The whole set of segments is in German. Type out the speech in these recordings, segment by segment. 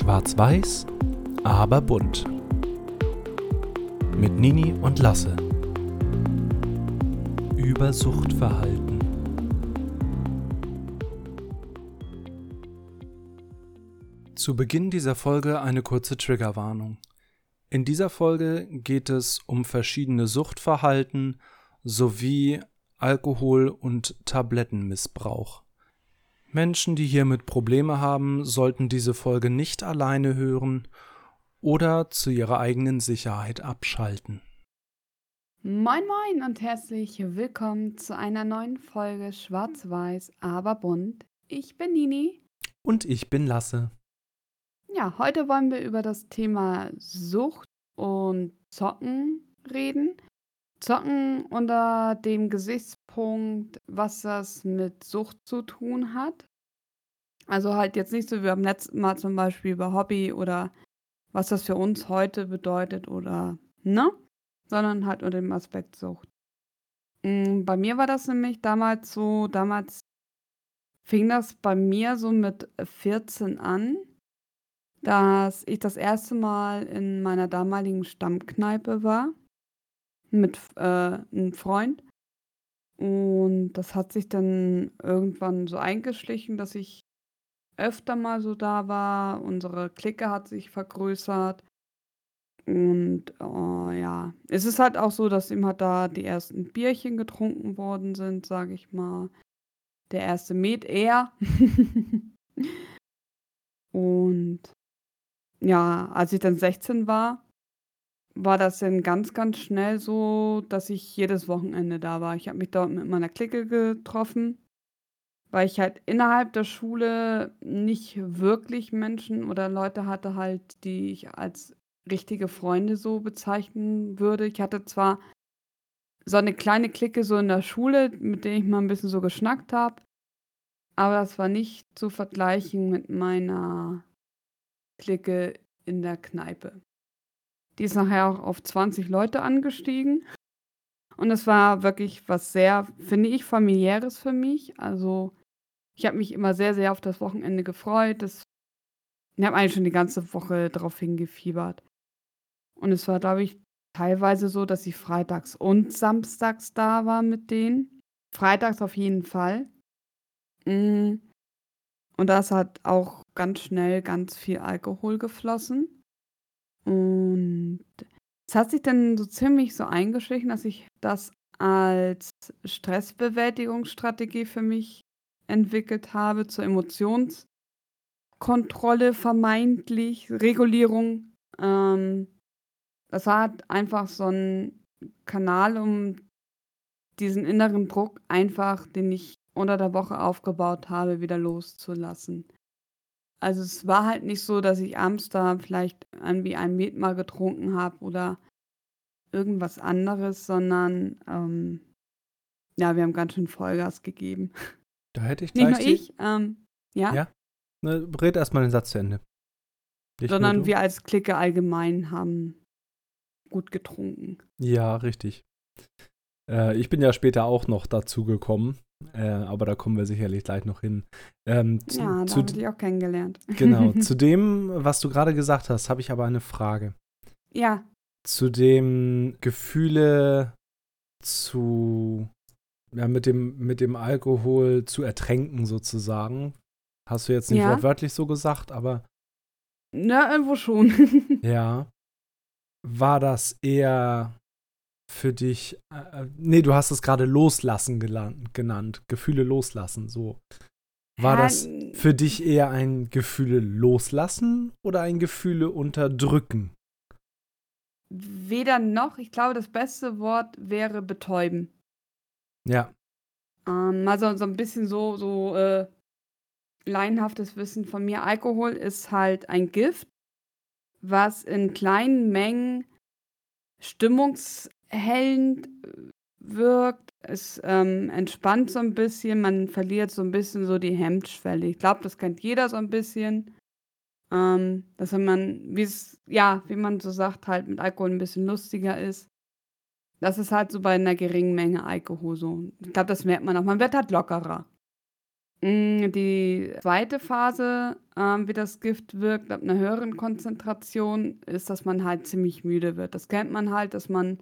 Schwarz-Weiß, aber bunt. Mit Nini und Lasse. Über Suchtverhalten. Zu Beginn dieser Folge eine kurze Triggerwarnung. In dieser Folge geht es um verschiedene Suchtverhalten sowie Alkohol- und Tablettenmissbrauch. Menschen, die hiermit Probleme haben, sollten diese Folge nicht alleine hören oder zu ihrer eigenen Sicherheit abschalten. Moin moin und herzlich willkommen zu einer neuen Folge Schwarz-Weiß, aber bunt. Ich bin Nini. Und ich bin Lasse. Ja, heute wollen wir über das Thema Sucht und Zocken reden. Zocken unter dem Gesichtspunkt, was das mit Sucht zu tun hat. Also halt jetzt nicht so wie beim letzten Mal zum Beispiel über Hobby oder was das für uns heute bedeutet oder ne? Sondern halt unter dem Aspekt Sucht. Mm, bei mir war das nämlich damals so, damals fing das bei mir so mit 14 an, dass ich das erste Mal in meiner damaligen Stammkneipe war mit äh, einem Freund. Und das hat sich dann irgendwann so eingeschlichen, dass ich öfter mal so da war. Unsere Clique hat sich vergrößert. Und oh, ja, es ist halt auch so, dass immer da die ersten Bierchen getrunken worden sind, sage ich mal. Der erste Met eher. Und ja, als ich dann 16 war, war das dann ganz, ganz schnell so, dass ich jedes Wochenende da war. Ich habe mich dort mit meiner Clique getroffen, weil ich halt innerhalb der Schule nicht wirklich Menschen oder Leute hatte halt, die ich als richtige Freunde so bezeichnen würde. Ich hatte zwar so eine kleine Clique so in der Schule, mit der ich mal ein bisschen so geschnackt habe, aber das war nicht zu vergleichen mit meiner Clique in der Kneipe. Die ist nachher auch auf 20 Leute angestiegen. Und es war wirklich was sehr, finde ich, familiäres für mich. Also ich habe mich immer sehr, sehr auf das Wochenende gefreut. Das, ich habe eigentlich schon die ganze Woche darauf hingefiebert. Und es war, glaube ich, teilweise so, dass ich freitags und samstags da war mit denen. Freitags auf jeden Fall. Mm. Und das hat auch ganz schnell ganz viel Alkohol geflossen. Und es hat sich dann so ziemlich so eingeschlichen, dass ich das als Stressbewältigungsstrategie für mich entwickelt habe, zur Emotionskontrolle vermeintlich, Regulierung. Ähm, das war einfach so ein Kanal, um diesen inneren Druck einfach, den ich unter der Woche aufgebaut habe, wieder loszulassen. Also es war halt nicht so, dass ich abends da vielleicht irgendwie ein Met mal getrunken habe oder irgendwas anderes, sondern ähm, ja, wir haben ganz schön Vollgas gegeben. Da hätte ich gleich Nicht nur ich, ähm, ja, Ja? Ne, red erstmal den Satz zu Ende. Nicht sondern wir als Clique allgemein haben gut getrunken. Ja, richtig. Äh, ich bin ja später auch noch dazu gekommen, äh, aber da kommen wir sicherlich gleich noch hin. Ähm, zu, Ja, da habe ich auch kennengelernt. genau, zu dem, was du gerade gesagt hast, habe ich aber eine Frage. ja, Zu dem Gefühle zu, ja, mit dem, mit dem Alkohol zu ertränken sozusagen. Hast du jetzt nicht Ja. wortwörtlich so gesagt, aber na, irgendwo schon. ja. War das eher für dich, äh, nee, du hast es gerade loslassen gelan- genannt, Gefühle loslassen, so. War Ja, das für dich eher ein Gefühle loslassen oder ein Gefühle unterdrücken? Weder noch. Ich glaube, das beste Wort wäre betäuben. Ja, Ähm, also so ein bisschen so, so äh, laienhaftes Wissen von mir. Alkohol ist halt ein Gift, was in kleinen Mengen stimmungshellend äh, wirkt. Es ähm, entspannt so ein bisschen, man verliert so ein bisschen so die Hemmschwelle. Ich glaube, das kennt jeder so ein bisschen. Ähm, dass wenn man, wie es, ja, wie man so sagt, halt mit Alkohol ein bisschen lustiger ist. Das ist halt so bei einer geringen Menge Alkohol so. Ich glaube, das merkt man auch. Man wird halt lockerer. Hm, die zweite Phase, ähm, wie das Gift wirkt ab einer höheren Konzentration, ist, dass man halt ziemlich müde wird. Das kennt man halt, dass man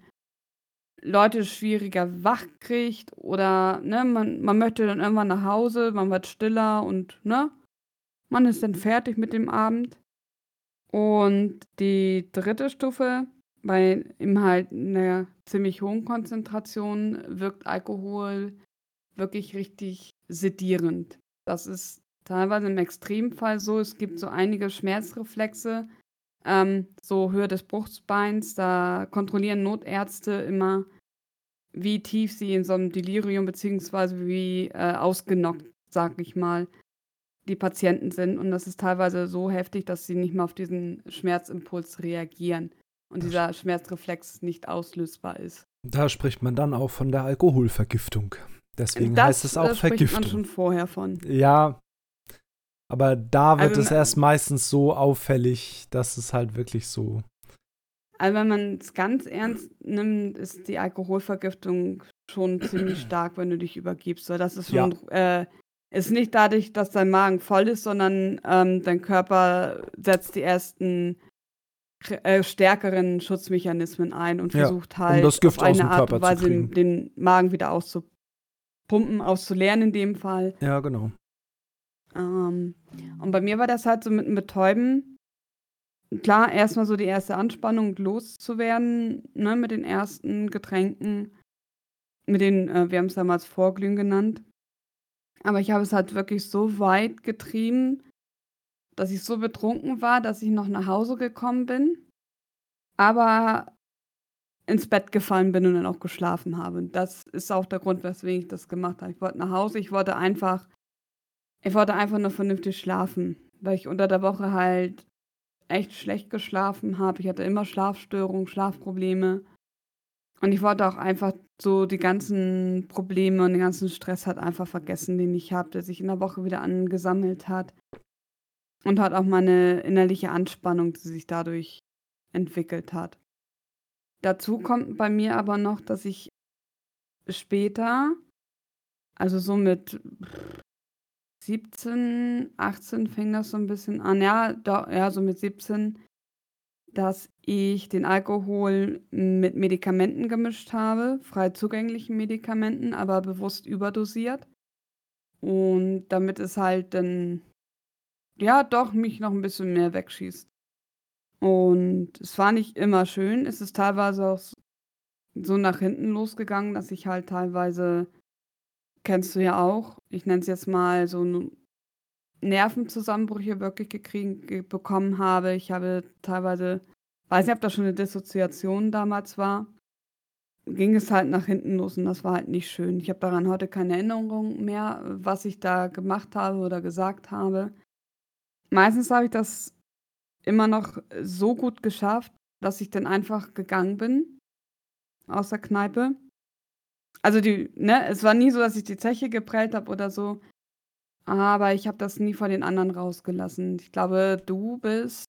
Leute schwieriger wach kriegt oder, ne, man man möchte dann irgendwann nach Hause, man wird stiller und, ne, man ist dann fertig mit dem Abend. Und die dritte Stufe, bei eben halt 'ner ziemlich hohen Konzentration wirkt Alkohol wirklich richtig sedierend. Das ist teilweise im Extremfall so. Es gibt so einige Schmerzreflexe, ähm, so Höhe des Brustbeins. Da kontrollieren Notärzte immer, wie tief sie in so einem Delirium beziehungsweise wie äh, ausgenockt, sag ich mal, die Patienten sind. Und das ist teilweise so heftig, dass sie nicht mehr auf diesen Schmerzimpuls reagieren und dieser Schmerzreflex nicht auslösbar ist. Da spricht man dann auch von der Alkoholvergiftung. Deswegen das, heißt es auch das Vergiftung. spricht man schon vorher von. Ja, aber da wird Also, es erst meistens so auffällig, dass es halt wirklich so. Also wenn man es ganz ernst nimmt, ist die Alkoholvergiftung schon ziemlich stark, wenn du dich übergibst. Weil das ist Ja. schon, äh, ist nicht dadurch, dass dein Magen voll ist, sondern ähm, dein Körper setzt die ersten äh, stärkeren Schutzmechanismen ein und Ja, versucht halt das Gift auf eine aus dem Art und Weise den Magen wieder auszupumpen, auszuleeren in dem Fall. Ja, genau. Ähm, und bei mir war das halt so mit dem Betäuben. Klar, erstmal so die erste Anspannung loszuwerden, ne, mit den ersten Getränken, mit den, äh, wir haben es damals Vorglühen genannt. Aber ich habe es halt wirklich so weit getrieben, dass ich so betrunken war, dass ich noch nach Hause gekommen bin, aber ins Bett gefallen bin und dann auch geschlafen habe. Und das ist auch der Grund, weswegen ich das gemacht habe. Ich wollte nach Hause, ich wollte einfach ich wollte einfach nur vernünftig schlafen, weil ich unter der Woche halt echt schlecht geschlafen habe. Ich hatte immer Schlafstörungen, Schlafprobleme. Und ich wollte auch einfach so die ganzen Probleme und den ganzen Stress halt einfach vergessen, den ich habe, der sich in der Woche wieder angesammelt hat. Und halt auch meine innerliche Anspannung, die sich dadurch entwickelt hat. Dazu kommt bei mir aber noch, dass ich später, also so mit 17, 18 fing das so ein bisschen an. Ja, da, ja, so mit 17, dass ich den Alkohol mit Medikamenten gemischt habe, frei zugänglichen Medikamenten, aber bewusst überdosiert. Und damit es halt dann, ja, doch mich noch ein bisschen mehr wegschießt. Und es war nicht immer schön. Es ist teilweise auch so nach hinten losgegangen, dass ich halt teilweise kennst du ja auch, ich nenne es jetzt mal so Nervenzusammenbrüche wirklich gekriegen ge bekommen habe. Ich habe teilweise weiß nicht, ob das schon 'ne Dissoziation damals war, ging es halt nach hinten los und das war halt nicht schön. Ich habe daran heute keine Erinnerung mehr, was ich da gemacht habe oder gesagt habe. Meistens habe ich das immer noch so gut geschafft, dass ich dann einfach gegangen bin aus der Kneipe. Also die ne, es war nie so, dass ich die Zeche geprellt habe oder so, aber ich habe das nie vor den anderen rausgelassen. Ich glaube, du bist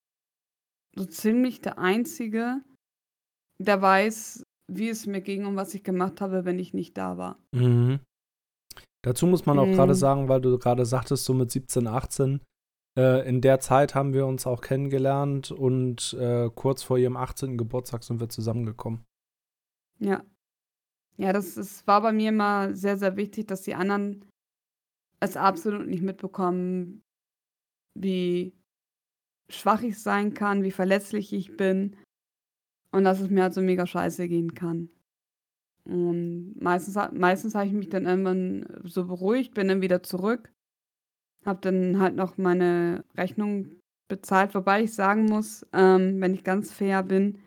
so ziemlich der Einzige, der weiß, wie es mir ging und was ich gemacht habe, wenn ich nicht da war. Mhm. Dazu muss man auch gerade Mhm. sagen, weil du gerade sagtest, so mit 17, 18, äh, in der Zeit haben wir uns auch kennengelernt und äh, kurz vor ihrem 18. Geburtstag sind wir zusammengekommen. Ja. Ja, das das war bei mir immer sehr, sehr wichtig, dass die anderen es absolut nicht mitbekommen, wie schwach ich sein kann, wie verletzlich ich bin und dass es mir halt so mega scheiße gehen kann. Und meistens meistens habe ich mich dann irgendwann so beruhigt, bin dann wieder zurück, habe dann halt noch meine Rechnung bezahlt, wobei ich sagen muss, ähm, wenn ich ganz fair bin,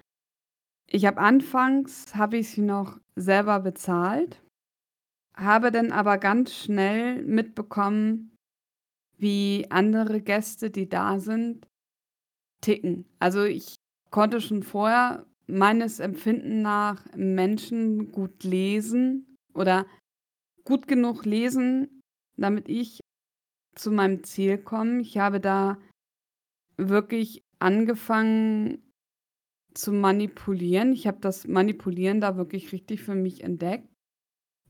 ich habe anfangs habe ich sie noch selber bezahlt, habe dann aber ganz schnell mitbekommen, wie andere Gäste, die da sind, ticken. Also, ich konnte schon vorher meines Empfinden nach Menschen gut lesen oder gut genug lesen, damit ich zu meinem Ziel komme. Ich habe da wirklich angefangen zu manipulieren. Ich habe das Manipulieren da wirklich richtig für mich entdeckt.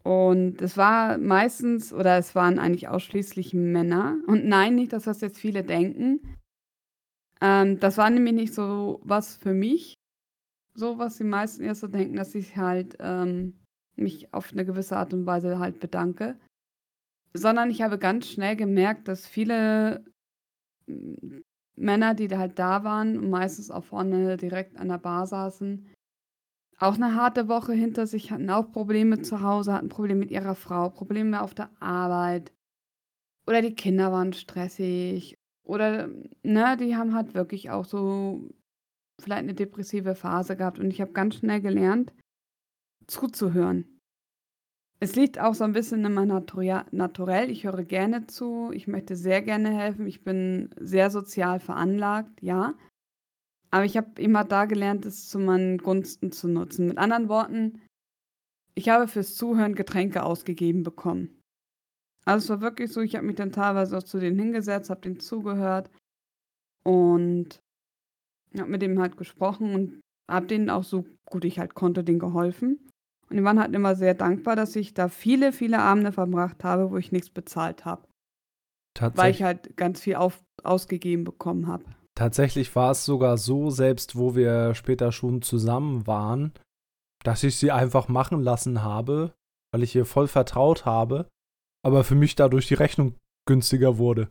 Und es war meistens oder es waren eigentlich ausschließlich Männer. Und nein, nicht das, was jetzt viele denken. Ähm, das war nämlich nicht so was für mich, so was die meisten erst so denken, dass ich halt ähm, mich auf eine gewisse Art und Weise halt bedanke. Sondern ich habe ganz schnell gemerkt, dass viele Männer, die da halt da waren meistens auch vorne direkt an der Bar saßen, auch eine harte Woche hinter sich hatten, auch Probleme zu Hause, hatten Probleme mit ihrer Frau, Probleme auf der Arbeit. Oder die Kinder waren stressig. Oder, ne, die haben halt wirklich auch so vielleicht eine depressive Phase gehabt. Und ich habe ganz schnell gelernt, zuzuhören. Es liegt auch so ein bisschen in meinem Naturell. Ich höre gerne zu. Ich möchte sehr gerne helfen. Ich bin sehr sozial veranlagt, ja. Aber ich habe immer da gelernt, es zu meinen Gunsten zu nutzen. Mit anderen Worten, ich habe fürs Zuhören Getränke ausgegeben bekommen. Also es war wirklich so, ich habe mich dann teilweise auch zu denen hingesetzt, habe denen zugehört und habe mit dem halt gesprochen und habe denen auch so gut ich halt konnte, denen geholfen. Und die waren halt immer sehr dankbar, dass ich da viele, viele Abende verbracht habe, wo ich nichts bezahlt habe. Weil ich halt ganz viel auf, ausgegeben bekommen habe. Tatsächlich war es sogar so, selbst wo wir später schon zusammen waren, dass ich sie einfach machen lassen habe, weil ich ihr voll vertraut habe, aber für mich dadurch die Rechnung günstiger wurde.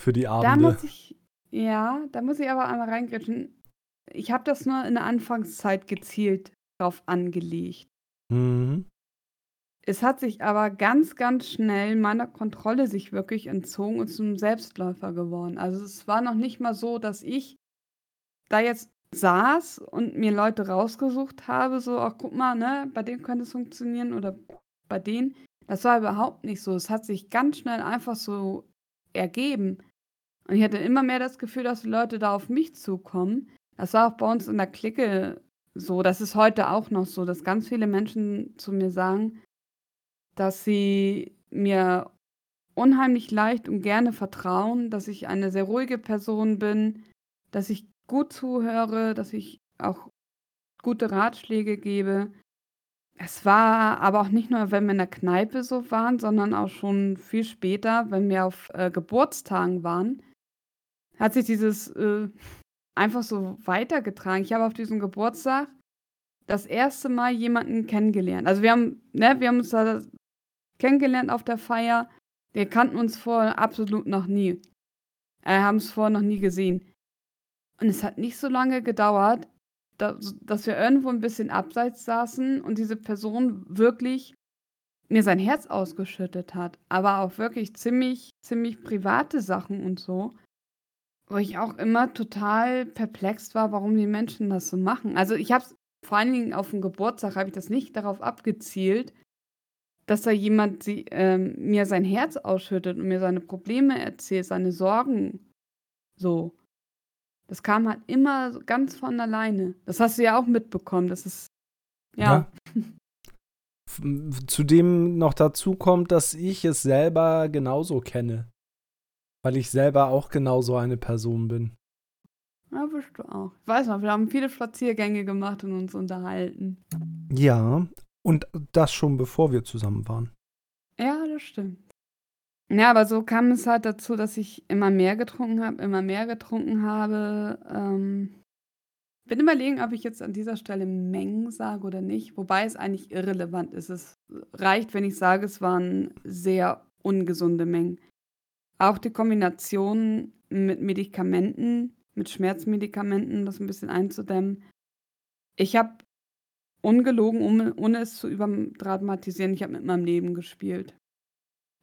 Für die Abende. Da muss ich, ja, da muss ich aber einmal reingrätschen. Ich habe das nur in der Anfangszeit gezielt drauf angelegt. Mhm. Es hat sich aber ganz, ganz schnell meiner Kontrolle sich wirklich entzogen und zum Selbstläufer geworden. Also es war noch nicht mal so, dass ich da jetzt saß und mir Leute rausgesucht habe, so, ach guck mal, ne, bei denen könnte es funktionieren oder bei denen. Das war überhaupt nicht so. Es hat sich ganz schnell einfach so ergeben. Und ich hatte immer mehr das Gefühl, dass die Leute da auf mich zukommen. Das war auch bei uns in der Clique so. Das ist heute auch noch so, dass ganz viele Menschen zu mir sagen, dass sie mir unheimlich leicht und gerne vertrauen, dass ich eine sehr ruhige Person bin, dass ich gut zuhöre, dass ich auch gute Ratschläge gebe. Es war aber auch nicht nur, wenn wir in der Kneipe so waren, sondern auch schon viel später, wenn wir auf äh, Geburtstagen waren, hat sich dieses äh, einfach so weitergetragen. Ich habe auf diesem Geburtstag das erste Mal jemanden kennengelernt. Also wir haben, ne, wir haben uns da kennengelernt auf der Feier. Wir kannten uns vorher absolut noch nie. Äh, haben es vorher noch nie gesehen. Und es hat nicht so lange gedauert, dass, dass wir irgendwo ein bisschen abseits saßen und diese Person wirklich mir sein Herz ausgeschüttet hat. Aber auch wirklich ziemlich, ziemlich private Sachen und so. Wo ich auch immer total perplex war, warum die Menschen das so machen. Also ich habe vor allen Dingen auf dem Geburtstag habe ich das nicht darauf abgezielt, dass da jemand sie, ähm, mir sein Herz ausschüttet und mir seine Probleme erzählt, seine Sorgen. So. Das kam halt immer ganz von alleine. Das hast du ja auch mitbekommen. Das ist. Ja. ja. Zudem noch dazu kommt, dass ich es selber genauso kenne. Weil ich selber auch genauso eine Person bin. Ja, bist du auch. Ich weiß noch, wir haben viele Spaziergänge gemacht und uns unterhalten. Ja, und das schon bevor wir zusammen waren. Ja, das stimmt. Ja, aber so kam es halt dazu, dass ich immer mehr getrunken habe, immer mehr getrunken habe. Ähm, bin überlegen, ob ich jetzt an dieser Stelle Mengen sage oder nicht, wobei es eigentlich irrelevant ist. Es reicht, wenn ich sage, es waren sehr ungesunde Mengen. Auch die Kombination mit Medikamenten, mit Schmerzmedikamenten, das ein bisschen einzudämmen. Ich habe ungelogen, ohne, ohne es zu überdramatisieren, ich habe mit meinem Leben gespielt.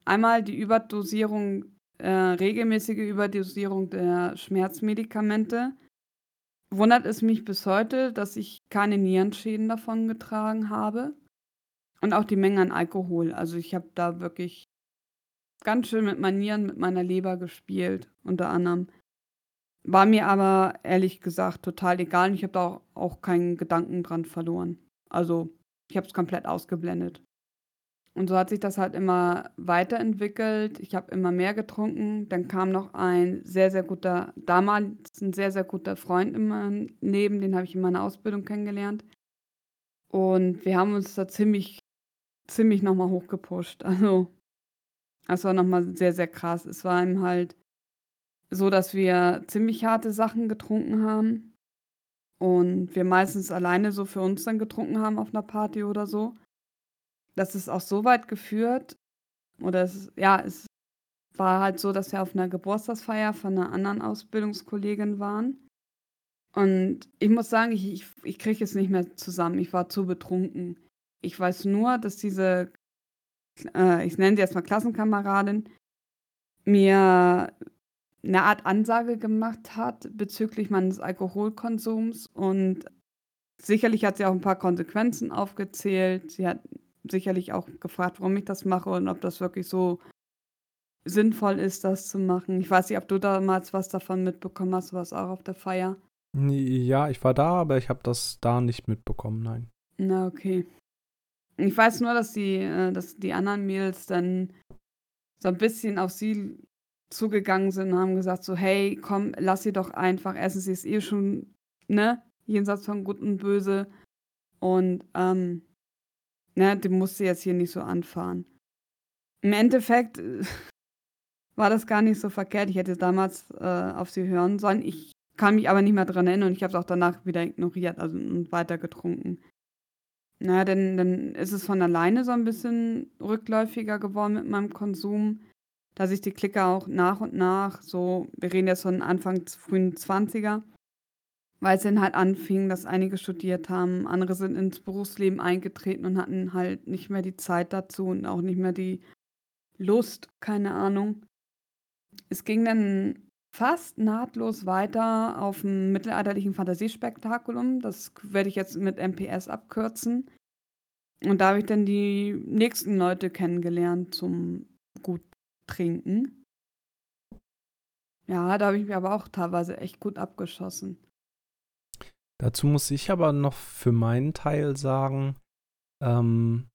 Einmal die Überdosierung, äh, regelmäßige Überdosierung der Schmerzmedikamente. Wundert es mich bis heute, dass ich keine Nierenschäden davon getragen habe. Und auch die Menge an Alkohol. Also ich habe da wirklich ganz schön mit meinen Nieren, mit meiner Leber gespielt, unter anderem. War mir aber ehrlich gesagt total egal. Und ich habe da auch, auch keinen Gedanken dran verloren. Also ich habe es komplett ausgeblendet. Und so hat sich das halt immer weiterentwickelt. Ich habe immer mehr getrunken. Dann kam noch ein sehr, sehr guter, damals ein sehr, sehr guter Freund in meinem Leben. Den habe ich in meiner Ausbildung kennengelernt. Und wir haben uns da ziemlich, ziemlich nochmal hochgepusht. Also, das war nochmal sehr, sehr krass. Es war ihm halt so, dass wir ziemlich harte Sachen getrunken haben und wir meistens alleine so für uns dann getrunken haben auf einer Party oder so. Das ist auch so weit geführt oder es ja, es war halt so, dass wir auf einer Geburtstagsfeier von einer anderen Ausbildungskollegin waren. Und ich muss sagen, ich ich ich kriege es nicht mehr zusammen. Ich war zu betrunken. Ich weiß nur, dass diese, äh, ich nenne sie jetzt mal Klassenkameradin, mir eine Art Ansage gemacht hat bezüglich meines Alkoholkonsums und sicherlich hat sie auch ein paar Konsequenzen aufgezählt. Sie hat sicherlich auch gefragt, warum ich das mache und ob das wirklich so sinnvoll ist, das zu machen. Ich weiß nicht, ob du damals was davon mitbekommen hast, du warst auch auf der Feier. Ja, ich war da, aber ich habe das da nicht mitbekommen, nein. Na, okay. Ich weiß nur, dass die, äh, dass die anderen Mädels dann so ein bisschen auf sie zugegangen sind und haben gesagt so: „Hey, komm, lass sie doch einfach. Erstens, sie ist eh schon, ne, jenseits von Gut und Böse und, ähm, ne, die musst du jetzt hier nicht so anfahren.“ Im Endeffekt äh, war das gar nicht so verkehrt. Ich hätte damals, äh, auf sie hören sollen. Ich kann mich aber nicht mehr dran erinnern und ich habe es auch danach wieder ignoriert, also und weiter getrunken. Na ja, dann dann ist es von alleine so ein bisschen rückläufiger geworden mit meinem Konsum, dass sich die Clique auch nach und nach so wir reden jetzt von Anfang frühen 20er, weil es dann halt anfing, dass einige studiert haben, andere sind ins Berufsleben eingetreten und hatten halt nicht mehr die Zeit dazu und auch nicht mehr die Lust, keine Ahnung. Es ging dann fast nahtlos weiter auf dem mittelalterlichen Fantasiespektakulum. Das werde ich jetzt mit MPS abkürzen. Und da habe ich dann die nächsten Leute kennengelernt zum gut trinken. Ja, da habe ich mir aber auch teilweise echt gut abgeschossen. Dazu muss ich aber noch für meinen Teil sagen, ähm,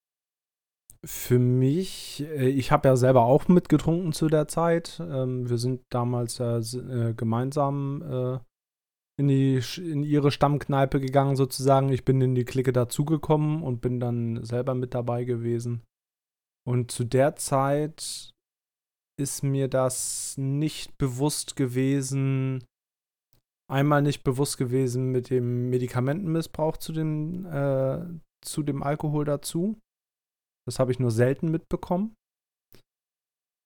für mich, äh, ich habe ja selber auch mitgetrunken zu der Zeit. Ähm, wir sind damals ja äh, gemeinsam äh, in, die, in ihre Stammkneipe gegangen, sozusagen. Ich bin in die Clique dazugekommen und bin dann selber mit dabei gewesen. Und zu der Zeit ist mir das nicht bewusst gewesen, einmal nicht bewusst gewesen mit dem Medikamentenmissbrauch zu dem, äh, zu dem Alkohol dazu. Das habe ich nur selten mitbekommen.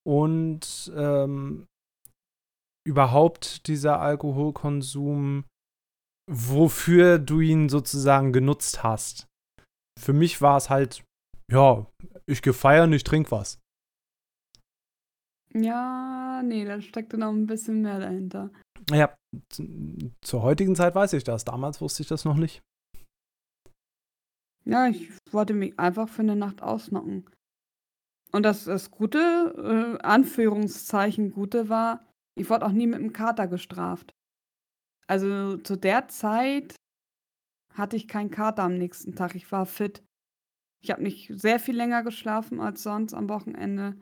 Und ähm, überhaupt dieser Alkoholkonsum, wofür du ihn sozusagen genutzt hast. Für mich war es halt, ja, ich gehe feiern, ich trinke was. Ja, nee, da steckte noch ein bisschen mehr dahinter. Ja, zur heutigen Zeit weiß ich das. Damals wusste ich das noch nicht. Ja, ich wollte mich einfach für eine Nacht ausnocken. Und das das Gute, äh, Anführungszeichen Gute war, ich wurde auch nie mit dem Kater gestraft. Also, zu der Zeit hatte ich keinen Kater am nächsten Tag. Ich war fit. Ich habe nicht sehr viel länger geschlafen als sonst am Wochenende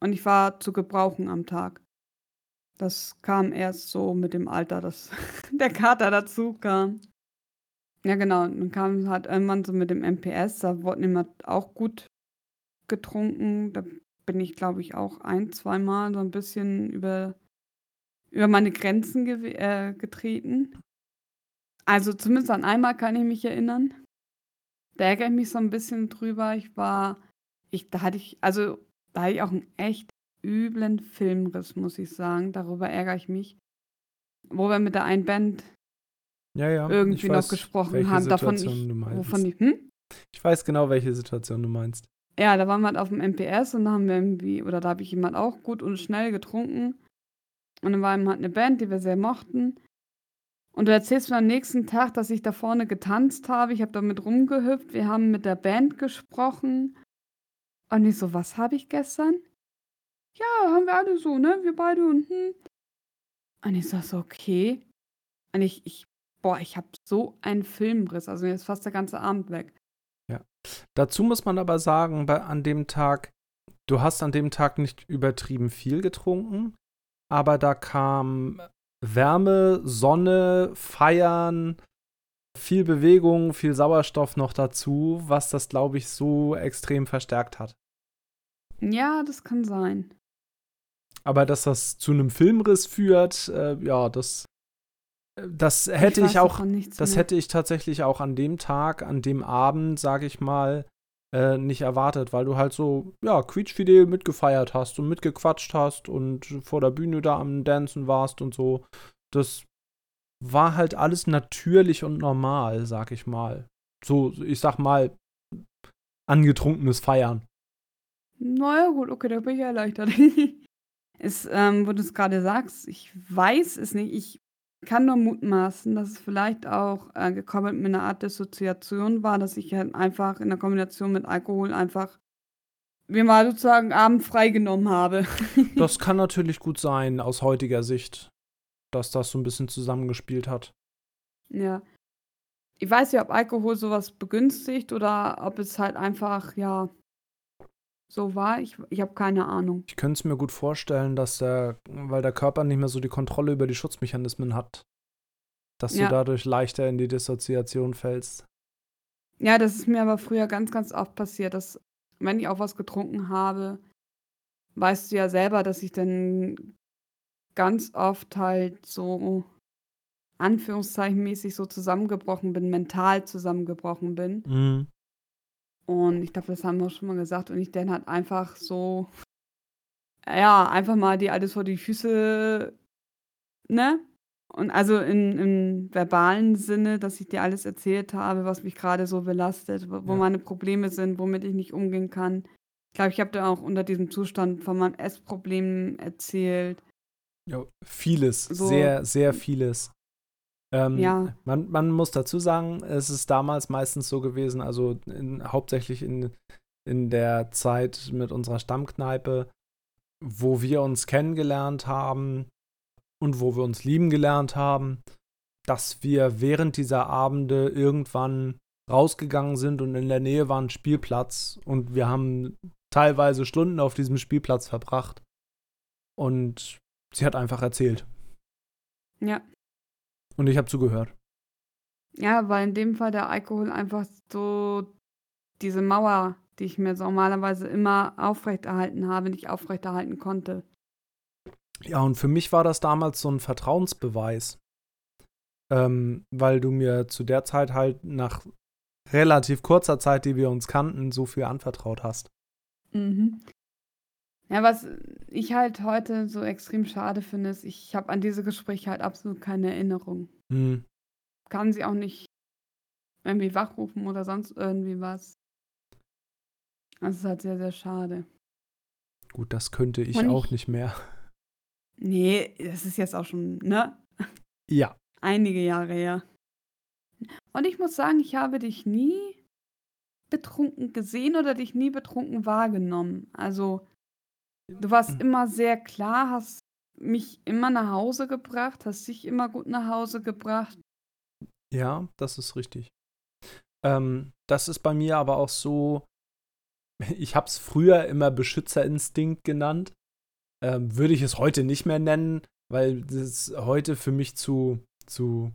und ich war zu gebrauchen am Tag. Das kam erst so mit dem Alter, dass der Kater dazu kam. Ja, genau. Dann kam halt irgendwann so mit dem MPS, da wurde immer auch gut getrunken. Da bin ich, glaube ich, auch ein, zweimal so ein bisschen über, über meine Grenzen ge äh, getreten. Also zumindest an einmal kann ich mich erinnern. Da ärgere ich mich so ein bisschen drüber. Ich war, ich, da hatte ich, also da hatte ich auch einen echt üblen Filmriss, muss ich sagen. Darüber ärgere ich mich. Wo wir mit der einen Band ja, ja. irgendwie weiß, noch gesprochen haben. Davon ich, wovon ich, hm? ich weiß genau, welche Situation du meinst. Ja, da waren wir halt auf dem MPS und da haben wir irgendwie, oder da habe ich jemand auch gut und schnell getrunken. Und dann war eben halt eine Band, die wir sehr mochten. Und du erzählst mir am nächsten Tag, dass ich da vorne getanzt habe. Ich habe damit rumgehüpft. Wir haben mit der Band gesprochen. Und ich so, was habe ich gestern? Ja, haben wir alle so, ne? Wir beide und hm. Und ich so, okay. Und ich, ich Boah, ich habe so einen Filmriss. Also, mir ist fast der ganze Abend weg. Ja. Dazu muss man aber sagen, bei an dem Tag du hast an dem Tag nicht übertrieben viel getrunken, aber da kam Wärme, Sonne, Feiern, viel Bewegung, viel Sauerstoff noch dazu, was das, glaube ich, so extrem verstärkt hat. Ja, das kann sein. Aber dass das zu einem Filmriss führt, äh, ja, das, das hätte ich, ich auch, das mehr. hätte ich tatsächlich auch an dem Tag, an dem Abend, sage ich mal, äh, nicht erwartet, weil du halt so, ja, quietschfidel mitgefeiert hast und mitgequatscht hast und vor der Bühne da am Dancen warst und so. Das war halt alles natürlich und normal, sag ich mal. So, ich sag mal, angetrunkenes Feiern. Naja, gut, okay, da bin ich erleichtert. es, ähm, wo du es gerade sagst, ich weiß es nicht. Ich kann nur mutmaßen, dass es vielleicht auch äh, gekoppelt mit einer Art Dissoziation war, dass ich halt einfach in der Kombination mit Alkohol einfach mir mal sozusagen Abend freigenommen habe. das kann natürlich gut sein aus heutiger Sicht dass das so ein bisschen zusammengespielt hat. Ja. Ich weiß ja, ob Alkohol sowas begünstigt oder ob es halt einfach, ja, so war. Ich, ich habe keine Ahnung. Ich könnte es mir gut vorstellen, dass der, weil der Körper nicht mehr so die Kontrolle über die Schutzmechanismen hat, dass ja. du dadurch leichter in die Dissoziation fällst. Ja, das ist mir aber früher ganz, ganz oft passiert, dass wenn ich auch was getrunken habe, weißt du ja selber, dass ich dann ganz oft halt so anführungszeichenmäßig so zusammengebrochen bin, mental zusammengebrochen bin. Mhm. Und ich glaube, das haben wir schon mal gesagt. Und ich dann halt einfach so, ja, einfach mal die alles vor die Füße, ne? Und also in, im verbalen Sinne, dass ich dir alles erzählt habe, was mich gerade so belastet, wo, wo ja. meine Probleme sind, womit ich nicht umgehen kann. Ich glaube, ich habe da auch unter diesem Zustand von meinem Essproblem erzählt. Ja, vieles, so. sehr, sehr vieles. Ähm, ja. Man, man muss dazu sagen, es ist damals meistens so gewesen, also in, hauptsächlich in, in der Zeit mit unserer Stammkneipe, wo wir uns kennengelernt haben und wo wir uns lieben gelernt haben, dass wir während dieser Abende irgendwann rausgegangen sind und in der Nähe war ein Spielplatz und wir haben teilweise Stunden auf diesem Spielplatz verbracht. Und Sie hat einfach erzählt. Ja. Und ich habe zugehört. Ja, weil in dem Fall der Alkohol einfach so diese Mauer, die ich mir normalerweise immer aufrechterhalten habe, nicht aufrechterhalten konnte. Ja, und für mich war das damals so ein Vertrauensbeweis. Ähm, weil du mir zu der Zeit halt nach relativ kurzer Zeit, die wir uns kannten, so viel anvertraut hast. Mhm. Ja, was ich halt heute so extrem schade finde, ist, ich habe an diese Gespräche halt absolut keine Erinnerung. Mhm. Kann sie auch nicht irgendwie wachrufen oder sonst irgendwie was. Das ist halt sehr, sehr schade. Gut, das könnte ich, ich auch nicht mehr. Nee, das ist jetzt auch schon, ne? Ja. Einige Jahre her. Und ich muss sagen, ich habe dich nie betrunken gesehen oder dich nie betrunken wahrgenommen. Also Du warst mhm. immer sehr klar, hast mich immer nach Hause gebracht, hast dich immer gut nach Hause gebracht. Ja, das ist richtig. Ähm, das ist bei mir aber auch so, ich habe es früher immer Beschützerinstinkt genannt. Ähm, würde ich es heute nicht mehr nennen, weil das heute für mich zu, zu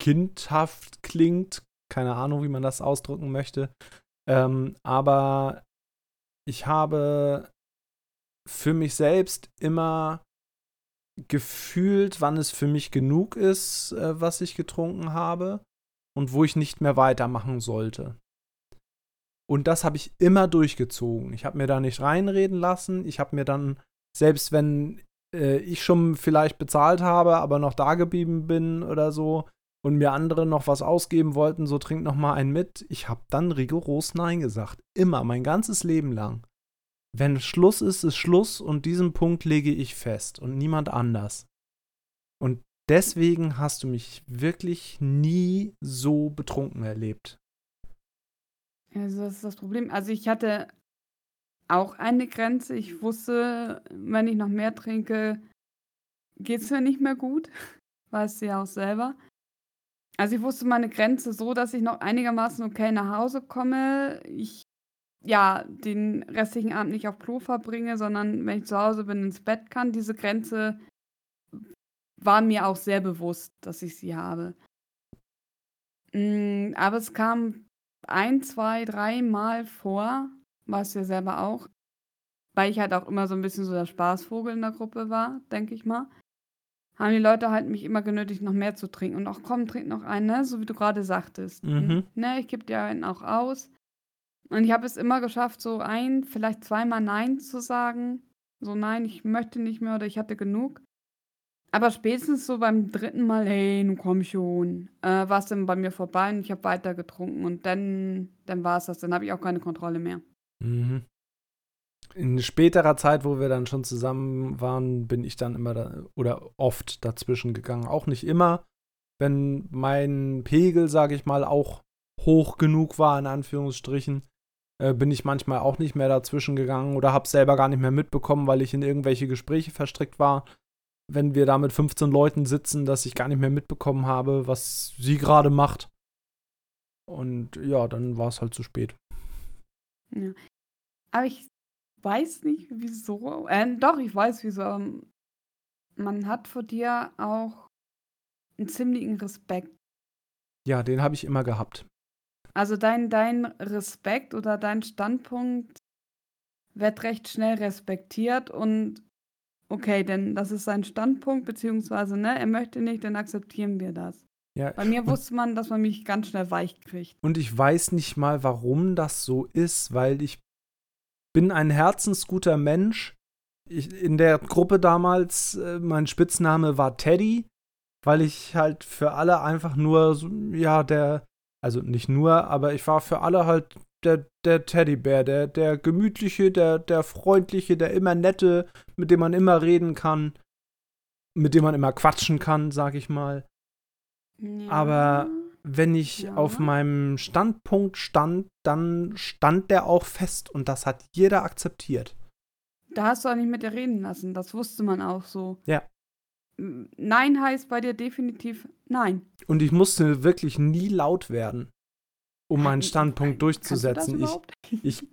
kindhaft klingt. Keine Ahnung, wie man das ausdrücken möchte. Ähm, aber ich habe für mich selbst immer gefühlt, wann es für mich genug ist, äh, was ich getrunken habe und wo ich nicht mehr weitermachen sollte. Und das habe ich immer durchgezogen. Ich habe mir da nicht reinreden lassen. Ich habe mir dann, selbst wenn äh, ich schon vielleicht bezahlt habe, aber noch da geblieben bin oder so und mir andere noch was ausgeben wollten, so trink noch mal einen mit, ich habe dann rigoros Nein gesagt. Immer, mein ganzes Leben lang wenn Schluss ist, ist Schluss und diesen Punkt lege ich fest und niemand anders. Und deswegen hast du mich wirklich nie so betrunken erlebt. Also das ist das Problem. Also ich hatte auch eine Grenze. Ich wusste, wenn ich noch mehr trinke, geht es mir nicht mehr gut. Weißt du ja auch selber. Also ich wusste meine Grenze so, dass ich noch einigermaßen okay nach Hause komme. Ich ja, den restlichen Abend nicht auf Klo verbringe, sondern wenn ich zu Hause bin, ins Bett kann. Diese Grenze war mir auch sehr bewusst, dass ich sie habe. Hm, aber es kam ein, zwei, dreimal vor, weißt du ja selber auch, weil ich halt auch immer so ein bisschen so der Spaßvogel in der Gruppe war, denke ich mal, haben die Leute halt mich immer genötigt, noch mehr zu trinken. Und auch komm, trink noch einen, ne? so wie du gerade sagtest. Mhm. Ne, ich gebe dir einen auch aus. Und ich habe es immer geschafft, so ein, vielleicht zweimal Nein zu sagen. So, nein, ich möchte nicht mehr oder ich hatte genug. Aber spätestens so beim dritten Mal, hey, nun komm schon, äh, war es dann bei mir vorbei und ich habe weiter getrunken und dann, dann war es das. Dann habe ich auch keine Kontrolle mehr. Mhm. In späterer Zeit, wo wir dann schon zusammen waren, bin ich dann immer da, oder oft dazwischen gegangen. Auch nicht immer, wenn mein Pegel, sage ich mal, auch hoch genug war, in Anführungsstrichen, äh, bin ich manchmal auch nicht mehr dazwischen gegangen oder habe selber gar nicht mehr mitbekommen, weil ich in irgendwelche Gespräche verstrickt war. Wenn wir da mit 15 Leuten sitzen, dass ich gar nicht mehr mitbekommen habe, was sie gerade macht. Und ja, dann war es halt zu spät. Ja. Aber ich weiß nicht, wieso. Äh, doch, ich weiß, wieso. Ähm, man hat vor dir auch einen ziemlichen Respekt. Ja, den habe ich immer gehabt. Also dein, dein Respekt oder dein Standpunkt wird recht schnell respektiert und okay, denn das ist sein Standpunkt, beziehungsweise, ne, er möchte nicht, dann akzeptieren wir das. Ja. Bei mir wusste man, dass man mich ganz schnell weich kriegt. Und ich weiß nicht mal, warum das so ist, weil ich bin ein herzensguter Mensch. Ich, in der Gruppe damals, äh, mein Spitzname war Teddy, weil ich halt für alle einfach nur, so, ja, der, also nicht nur, aber ich war für alle halt der, der Teddybär, der, der gemütliche, der, der freundliche, der immer nette, mit dem man immer reden kann, mit dem man immer quatschen kann, sag ich mal. Ja. Aber wenn ich Ja. auf meinem Standpunkt stand, dann stand der auch fest und das hat jeder akzeptiert. Da hast du auch nicht mit dir reden lassen. Das wusste man auch so. Ja. Nein heißt bei dir definitiv nein. Und ich musste wirklich nie laut werden, um meinen Standpunkt nein. Durchzusetzen. Ich, ich,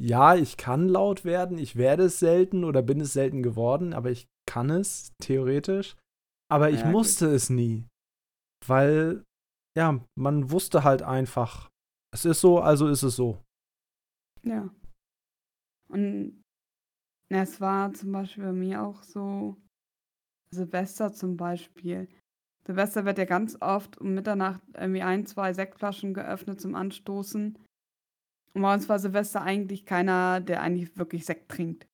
ja, ich kann laut werden, ich werde es selten oder bin es selten geworden, aber ich kann es, theoretisch. Aber ich Ja, gut. musste es nie. Weil, ja, man wusste halt einfach, es ist so, also ist es so. Ja. Und es war zum Beispiel bei mir auch so, Silvester zum Beispiel. Silvester wird ja ganz oft um Mitternacht irgendwie ein, zwei Sektflaschen geöffnet zum Anstoßen. Und bei uns war Silvester eigentlich keiner, der eigentlich wirklich Sekt trinkt.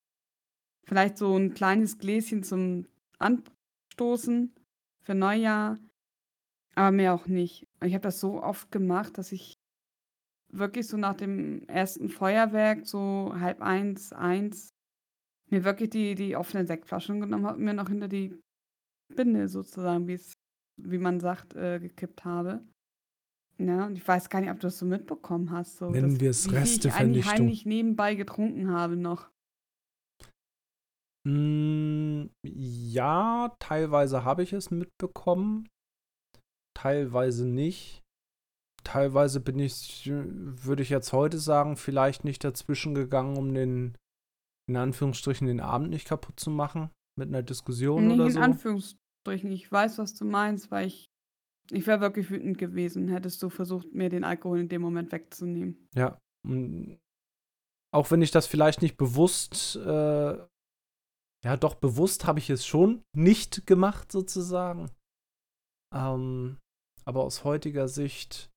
Vielleicht so ein kleines Gläschen zum Anstoßen für Neujahr, aber mehr auch nicht. Ich habe das so oft gemacht, dass ich wirklich so nach dem ersten Feuerwerk, so halb eins, eins, mir wirklich die, die offenen Sektflaschen genommen habe und mir noch hinter die Binde sozusagen, wie es, wie man sagt, äh, gekippt habe. Ja, und ich weiß gar nicht, ob du das so mitbekommen hast. So, Nennen dass- wir es wie viel ich Restevernichtung. heimlich nebenbei getrunken habe noch. Mm, ja, teilweise habe ich es mitbekommen, teilweise nicht. Teilweise bin ich, würde ich jetzt heute sagen, vielleicht nicht dazwischen gegangen, um den, in Anführungsstrichen, den Abend nicht kaputt zu machen mit einer Diskussion Nicht oder in so. Anführungsstrichen. Ich weiß, was du meinst, weil ich, ich wäre wirklich wütend gewesen, hättest du versucht, mir den Alkohol in dem Moment wegzunehmen. Ja. Auch wenn ich das vielleicht nicht bewusst, äh, ja doch bewusst habe ich es schon nicht gemacht sozusagen. Ähm, aber aus heutiger Sicht,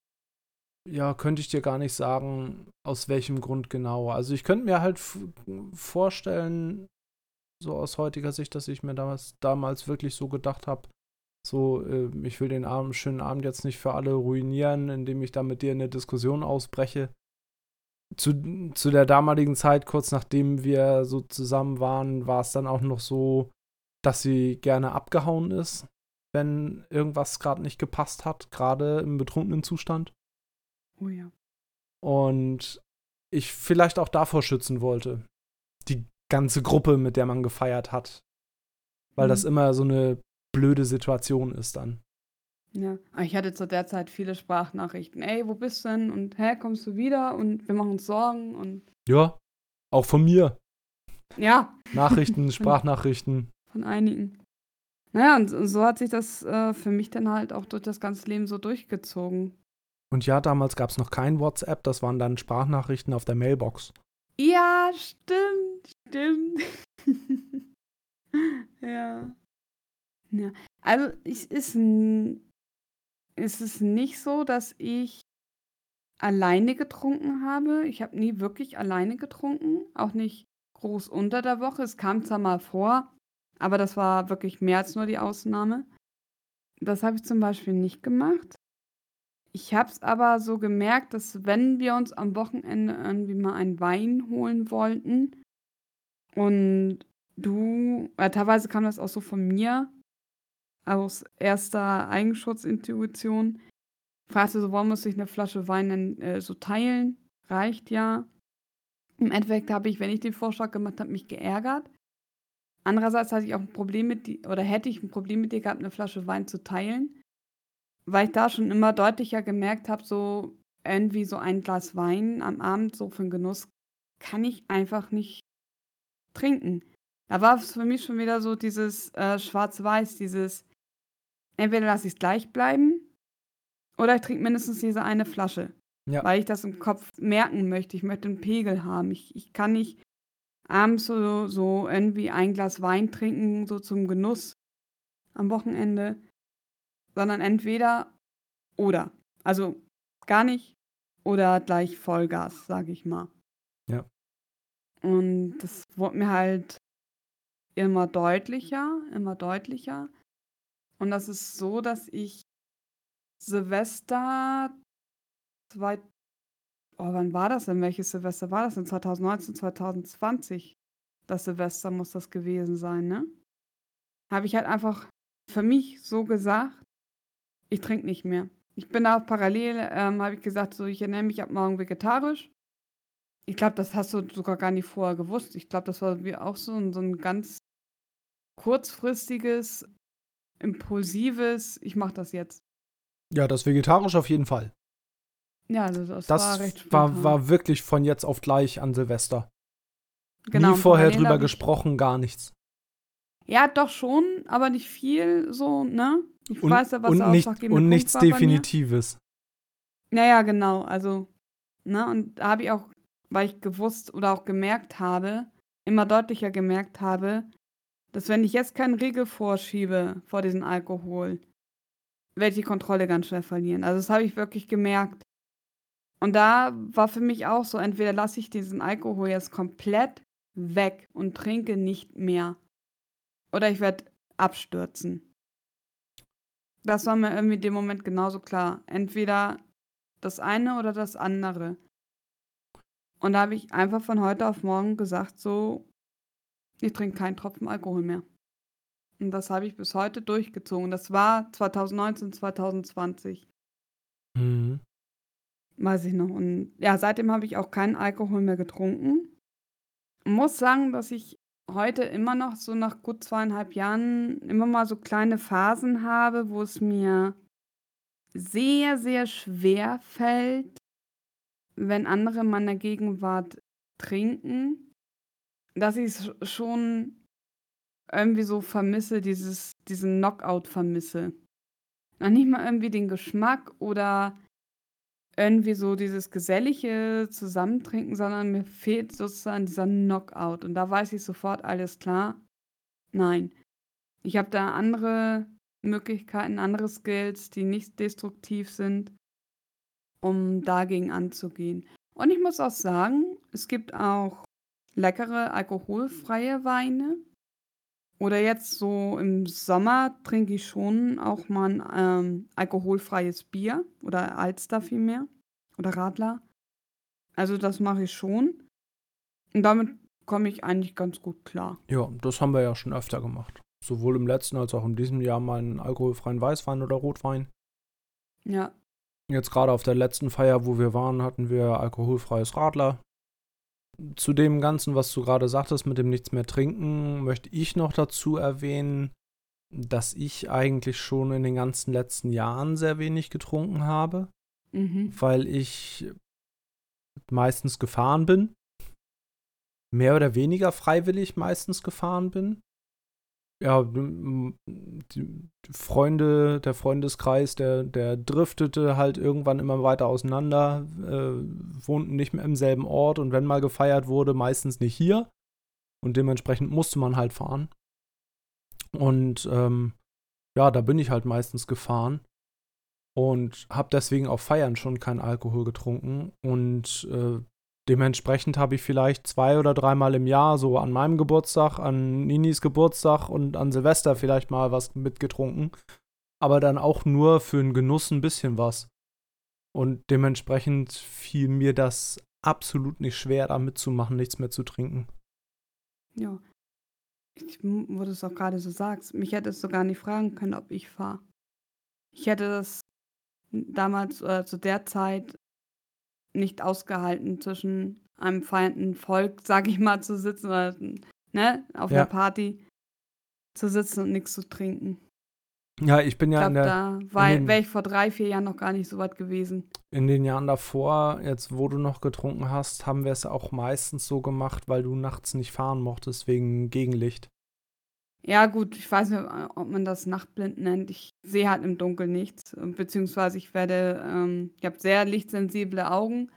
ja, könnte ich dir gar nicht sagen, aus welchem Grund genau. Also ich könnte mir halt vorstellen, so aus heutiger Sicht, dass ich mir damals, damals wirklich so gedacht habe, so, äh, ich will den Abend, schönen Abend jetzt nicht für alle ruinieren, indem ich da mit dir in eine Diskussion ausbreche zu, zu der damaligen Zeit, kurz nachdem wir so zusammen waren, war es dann auch noch so, dass sie gerne abgehauen ist, wenn irgendwas gerade nicht gepasst hat, gerade im betrunkenen Zustand. Oh ja. Und ich vielleicht auch davor schützen wollte. Die ganze Gruppe, mit der man gefeiert hat. Weil das Mhm. immer so eine blöde Situation ist dann. Ja, ich hatte zu der Zeit viele Sprachnachrichten. Ey, wo bist du denn? Und hä, kommst du wieder? Und wir machen uns Sorgen und Ja, auch von mir. ja, Nachrichten, Sprachnachrichten. von einigen. Naja, und so hat sich das äh, für mich dann halt auch durch das ganze Leben so durchgezogen. Und ja, damals gab es noch kein WhatsApp, das waren dann Sprachnachrichten auf der Mailbox. Ja, stimmt, stimmt. ja. Ja. Also es ist, es ist nicht so, dass ich alleine getrunken habe. Ich habe nie wirklich alleine getrunken, auch nicht groß unter der Woche. Es kam zwar mal vor, aber das war wirklich mehr als nur die Ausnahme. Das habe ich zum Beispiel nicht gemacht. Ich habe es aber so gemerkt, dass wenn wir uns am Wochenende irgendwie mal einen Wein holen wollten und du, äh, teilweise kam das auch so von mir, aus erster Eigenschutzintuition, fragte so, wollen wir sich eine Flasche Wein denn, äh, so teilen? Reicht ja. Im Endeffekt habe ich, wenn ich den Vorschlag gemacht habe, mich geärgert. Andererseits hatte ich auch ein Problem mit, die, oder hätte ich ein Problem mit dir gehabt, eine Flasche Wein zu teilen, weil ich da schon immer deutlicher gemerkt habe, so irgendwie so ein Glas Wein am Abend so für den Genuss kann ich einfach nicht trinken. Da war es für mich schon wieder so dieses äh, Schwarz-Weiß, dieses entweder lasse ich es gleich bleiben oder ich trinke mindestens diese eine Flasche. Ja. Weil ich das im Kopf merken möchte. Ich möchte einen Pegel haben. Ich, ich kann nicht abends so, so irgendwie ein Glas Wein trinken, so zum Genuss am Wochenende, sondern entweder oder. Also gar nicht oder gleich Vollgas, sage ich mal. Ja. Und das wurde mir halt immer deutlicher, immer deutlicher. Und das ist so, dass ich Silvester zwei, oh, wann war das denn? Welches Silvester war das denn? 2019, 2020? Das Silvester muss das gewesen sein, ne? Habe ich halt einfach für mich so gesagt, ich trinke nicht mehr. Ich bin da parallel, ähm, habe ich gesagt, so, ich ernähre mich ab morgen vegetarisch. Ich glaube, das hast du sogar gar nicht vorher gewusst. Ich glaube, das war wie auch so ein, so ein ganz kurzfristiges, impulsives, ich mache das jetzt. Ja, das vegetarisch auf jeden Fall. Ja, also das, das war recht war, war wirklich von jetzt auf gleich an Silvester. Genau, Nie vorher drüber gesprochen, gar nichts. Ja, doch schon, aber nicht viel so, ne? Ich und, weiß ja, was und nicht, Und nichts Definitives. Naja, genau, also, ne? Und da habe ich auch, weil ich gewusst oder auch gemerkt habe, immer deutlicher gemerkt habe, dass wenn ich jetzt keinen Riegel vorschiebe vor diesem Alkohol, werde ich die Kontrolle ganz schnell verlieren. Also das habe ich wirklich gemerkt. Und da war für mich auch so, entweder lasse ich diesen Alkohol jetzt komplett weg und trinke nicht mehr. Oder ich werde abstürzen. Das war mir irgendwie in dem Moment genauso klar. Entweder das eine oder das andere. Und da habe ich einfach von heute auf morgen gesagt, so, ich trinke keinen Tropfen Alkohol mehr. Und das habe ich bis heute durchgezogen. Das war 2019, 2020. Mhm. Weiß ich noch. Und ja, seitdem habe ich auch keinen Alkohol mehr getrunken. Muss sagen, dass ich heute immer noch so nach gut zweieinhalb Jahren immer mal so kleine Phasen habe, wo es mir sehr, sehr schwer fällt, wenn andere in meiner Gegenwart trinken, dass ich es schon irgendwie so vermisse, dieses, diesen Knockout vermisse. Noch nicht mal irgendwie den Geschmack oder irgendwie so dieses gesellige Zusammentrinken, sondern mir fehlt sozusagen dieser Knockout. Und da weiß ich sofort, alles klar. Nein. Ich habe da andere Möglichkeiten, andere Skills, die nicht destruktiv sind, um dagegen anzugehen. Und ich muss auch sagen, es gibt auch leckere alkoholfreie Weine. Oder jetzt so im Sommer trinke ich schon auch mal ein ähm, alkoholfreies Bier oder Alster vielmehr oder Radler. Also das mache ich schon. Und damit komme ich eigentlich ganz gut klar. Ja, das haben wir ja schon öfter gemacht. Sowohl im letzten als auch in diesem Jahr mal einen alkoholfreien Weißwein oder Rotwein. Ja. Jetzt gerade auf der letzten Feier, wo wir waren, hatten wir alkoholfreies Radler zu dem Ganzen, was du gerade sagtest, mit dem Nichts mehr trinken, möchte ich noch dazu erwähnen, dass ich eigentlich schon in den ganzen letzten Jahren sehr wenig getrunken habe, mhm. weil ich meistens gefahren bin, mehr oder weniger freiwillig meistens gefahren bin. Ja, die Freunde, der Freundeskreis, der, der driftete halt irgendwann immer weiter auseinander, äh, wohnten nicht mehr im selben Ort und wenn mal gefeiert wurde, meistens nicht hier. Und dementsprechend musste man halt fahren. Und ähm, ja, da bin ich halt meistens gefahren und habe deswegen auf Feiern schon keinen Alkohol getrunken und äh, Dementsprechend habe ich vielleicht zwei oder dreimal im Jahr, so an meinem Geburtstag, an Ninis Geburtstag und an Silvester vielleicht mal was mitgetrunken. Aber dann auch nur für den Genuss ein bisschen was. Und dementsprechend fiel mir das absolut nicht schwer, da mitzumachen, nichts mehr zu trinken. Ja. Ich, wo du es auch gerade so sagst, mich hätte es sogar nicht fragen können, ob ich fahre. Ich hätte das damals äh, zu der Zeit nicht ausgehalten, zwischen einem feiernden Volk, sag ich mal, zu sitzen oder ne, auf ja. einer Party zu sitzen und nichts zu trinken. Ja, ich bin ja ich glaub, in der. Da wäre ich vor drei, vier Jahren noch gar nicht so weit gewesen. In den Jahren davor, jetzt wo du noch getrunken hast, haben wir es auch meistens so gemacht, weil du nachts nicht fahren mochtest wegen Gegenlicht. Ja, gut, ich weiß nicht, ob man das Nachtblind nennt. Ich sehe halt im Dunkeln nichts. Beziehungsweise ich werde, ähm, ich habe sehr lichtsensible Augen.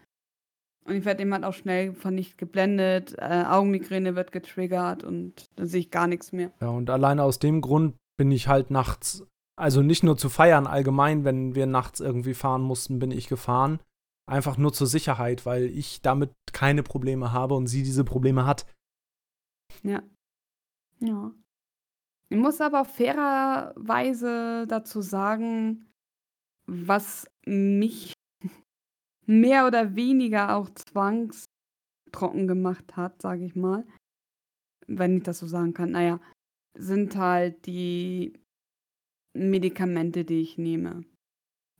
Und ich werde eben halt auch schnell von Licht geblendet. Äh, Augenmigräne wird getriggert und dann sehe ich gar nichts mehr. Ja, und alleine aus dem Grund bin ich halt nachts, also nicht nur zu feiern, allgemein, wenn wir nachts irgendwie fahren mussten, bin ich gefahren. Einfach nur zur Sicherheit, weil ich damit keine Probleme habe und sie diese Probleme hat. Ja. Ja. Ich muss aber fairerweise dazu sagen, was mich mehr oder weniger auch zwangstrocken gemacht hat, sage ich mal, wenn ich das so sagen kann. Naja, sind halt die Medikamente, die ich nehme.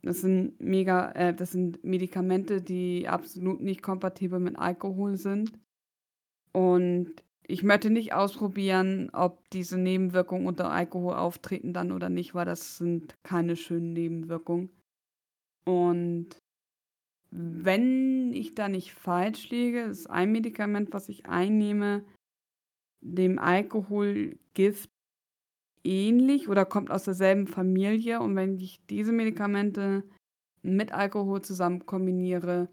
Das sind mega, äh, das sind Medikamente, die absolut nicht kompatibel mit Alkohol sind. Und ich möchte nicht ausprobieren, ob diese Nebenwirkungen unter Alkohol auftreten dann oder nicht, weil das sind keine schönen Nebenwirkungen. Und wenn ich da nicht falsch liege, ist ein Medikament, was ich einnehme, dem Alkoholgift ähnlich oder kommt aus derselben Familie. Und wenn ich diese Medikamente mit Alkohol zusammen kombiniere,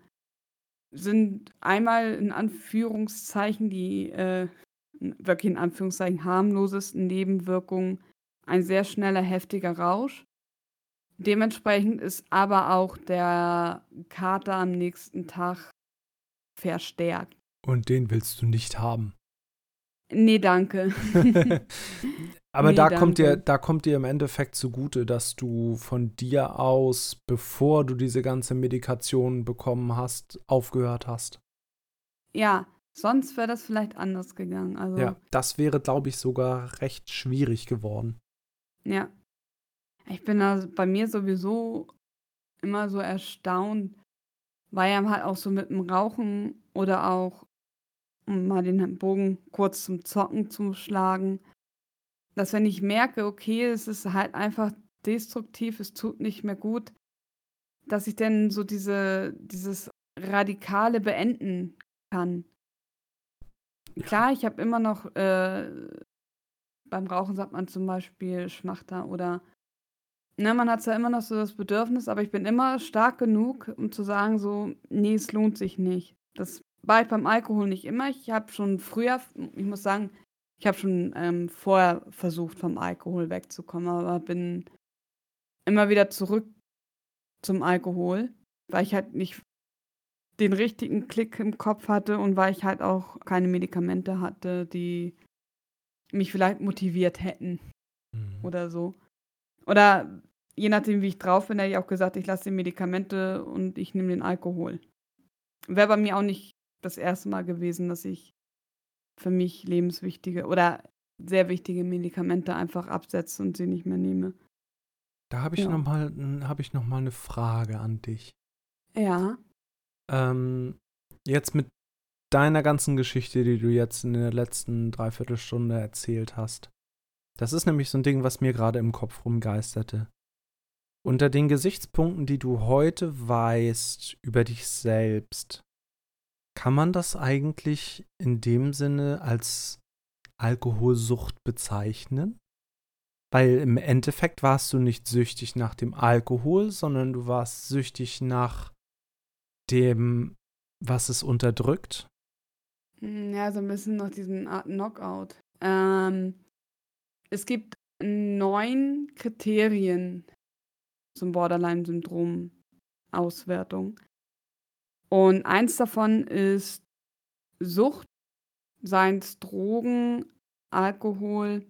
sind einmal in Anführungszeichen die äh, wirklich in Anführungszeichen harmlosesten Nebenwirkungen ein sehr schneller, heftiger Rausch. Dementsprechend ist aber auch der Kater am nächsten Tag verstärkt. Und den willst du nicht haben. Nee, danke. Aber nee, da danke. kommt dir, da kommt dir im Endeffekt zugute, dass du von dir aus, bevor du diese ganze Medikation bekommen hast, aufgehört hast. Ja, sonst wäre das vielleicht anders gegangen. Also, ja, das wäre, glaube ich, sogar recht schwierig geworden. Ja. Ich bin da bei mir sowieso immer so erstaunt, weil er halt auch so mit dem Rauchen oder auch, um mal den Bogen kurz zum Zocken zu schlagen, dass wenn ich merke, okay, es ist halt einfach destruktiv, es tut nicht mehr gut, dass ich dann so diese, dieses radikale beenden kann. Klar, ich habe immer noch, äh, beim Rauchen sagt man zum Beispiel Schmachter oder, ne, man hat zwar immer noch so das Bedürfnis, aber ich bin immer stark genug, um zu sagen, so, nee, es lohnt sich nicht. Das war ich beim Alkohol nicht immer. Ich habe schon früher, ich muss sagen, ich habe schon ähm, vorher versucht, vom Alkohol wegzukommen, aber bin immer wieder zurück zum Alkohol, weil ich halt nicht den richtigen Klick im Kopf hatte und weil ich halt auch keine Medikamente hatte, die mich vielleicht motiviert hätten mhm. oder so. Oder je nachdem, wie ich drauf bin, hätte ich auch gesagt, ich lasse die Medikamente und ich nehme den Alkohol. Wäre bei mir auch nicht das erste Mal gewesen, dass ich für mich lebenswichtige oder sehr wichtige Medikamente einfach absetze und sie nicht mehr nehme. Da habe ich ja. nochmal hab noch mal eine Frage an dich. Ja. Ähm, jetzt mit deiner ganzen Geschichte, die du jetzt in der letzten Dreiviertelstunde erzählt hast. Das ist nämlich so ein Ding, was mir gerade im Kopf rumgeisterte. Unter den Gesichtspunkten, die du heute weißt über dich selbst, kann man das eigentlich in dem Sinne als Alkoholsucht bezeichnen? Weil im Endeffekt warst du nicht süchtig nach dem Alkohol, sondern du warst süchtig nach dem, was es unterdrückt. Hm, ja, so ein bisschen nach diesem Art Knockout. Ähm, es gibt neun Kriterien zum Borderline-Syndrom-Auswertung. Und eins davon ist Sucht, seien es Drogen, Alkohol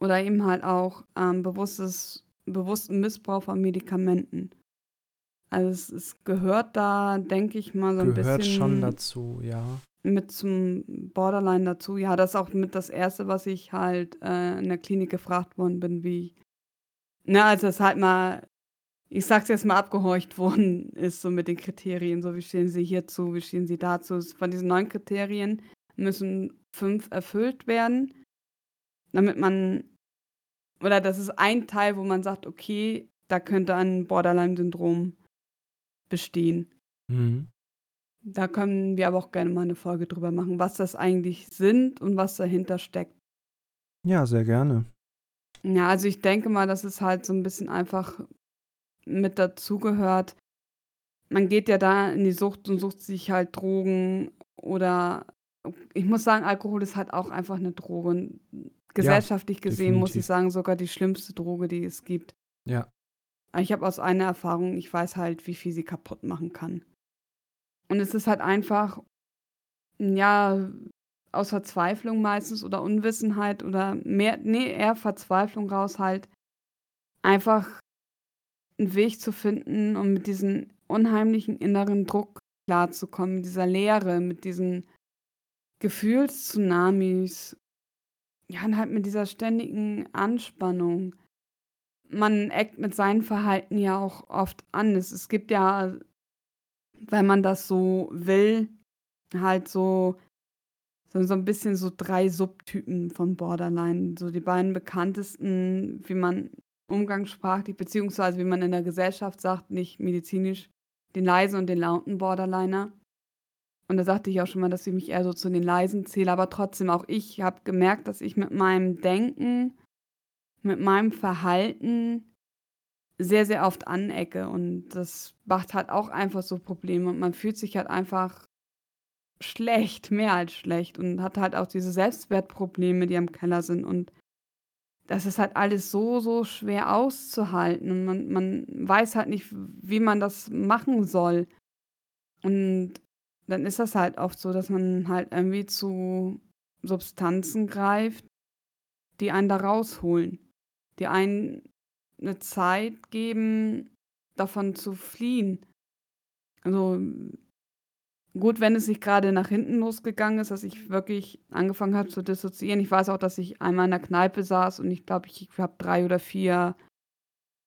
oder eben halt auch ähm, bewusstes, bewussten Missbrauch von Medikamenten. Also es, es gehört da, denke ich mal, so ein Gehört bisschen schon dazu, ja. mit zum Borderline dazu. Ja, das ist auch mit das Erste, was ich halt äh, in der Klinik gefragt worden bin, wie, na, als das halt mal, ich sag's jetzt mal, abgehorcht worden ist, so mit den Kriterien, so wie stehen sie hierzu, wie stehen sie dazu. Von diesen neun Kriterien müssen fünf erfüllt werden, damit man, oder das ist ein Teil, wo man sagt, okay, da könnte ein Borderline-Syndrom bestehen. Mhm. Da können wir aber auch gerne mal eine Folge drüber machen, was das eigentlich sind und was dahinter steckt. Ja, sehr gerne. Ja, also ich denke mal, dass es halt so ein bisschen einfach mit dazugehört. Man geht ja da in die Sucht und sucht sich halt Drogen oder ich muss sagen, Alkohol ist halt auch einfach eine Droge. Und gesellschaftlich gesehen muss ich definitiv. sagen, sogar die schlimmste Droge, die es gibt. Ja. Ich habe aus einer Erfahrung, ich weiß halt, wie viel sie kaputt machen kann. Und es ist halt einfach, ja, aus Verzweiflung meistens oder Unwissenheit oder mehr, nee, eher Verzweiflung raus halt, einfach einen Weg zu finden, um mit diesem unheimlichen inneren Druck klarzukommen, mit dieser Leere, mit diesen Gefühlstsunamis, ja, und halt mit dieser ständigen Anspannung. Man eckt mit seinem Verhalten ja auch oft an. Es, es gibt ja, wenn man das so will, halt so, so, so ein bisschen so drei Subtypen von Borderline. So die beiden bekanntesten, wie man umgangssprachlich, beziehungsweise wie man in der Gesellschaft sagt, nicht medizinisch, den leisen und den lauten Borderliner. Und da sagte ich auch schon mal, dass ich mich eher so zu den leisen zähle, aber trotzdem auch ich habe gemerkt, dass ich mit meinem Denken, mit meinem Verhalten sehr, sehr oft anecke. Und das macht halt auch einfach so Probleme. Und man fühlt sich halt einfach schlecht, mehr als schlecht. Und hat halt auch diese Selbstwertprobleme, die am Keller sind. Und das ist halt alles so, so schwer auszuhalten. Und man, man weiß halt nicht, wie man das machen soll. Und dann ist das halt oft so, dass man halt irgendwie zu Substanzen greift, die einen da rausholen, die einen eine Zeit geben, davon zu fliehen. Also gut, wenn es sich gerade nach hinten losgegangen ist, dass ich wirklich angefangen habe zu dissoziieren. Ich weiß auch, dass ich einmal in der Kneipe saß und ich glaube, ich habe drei oder vier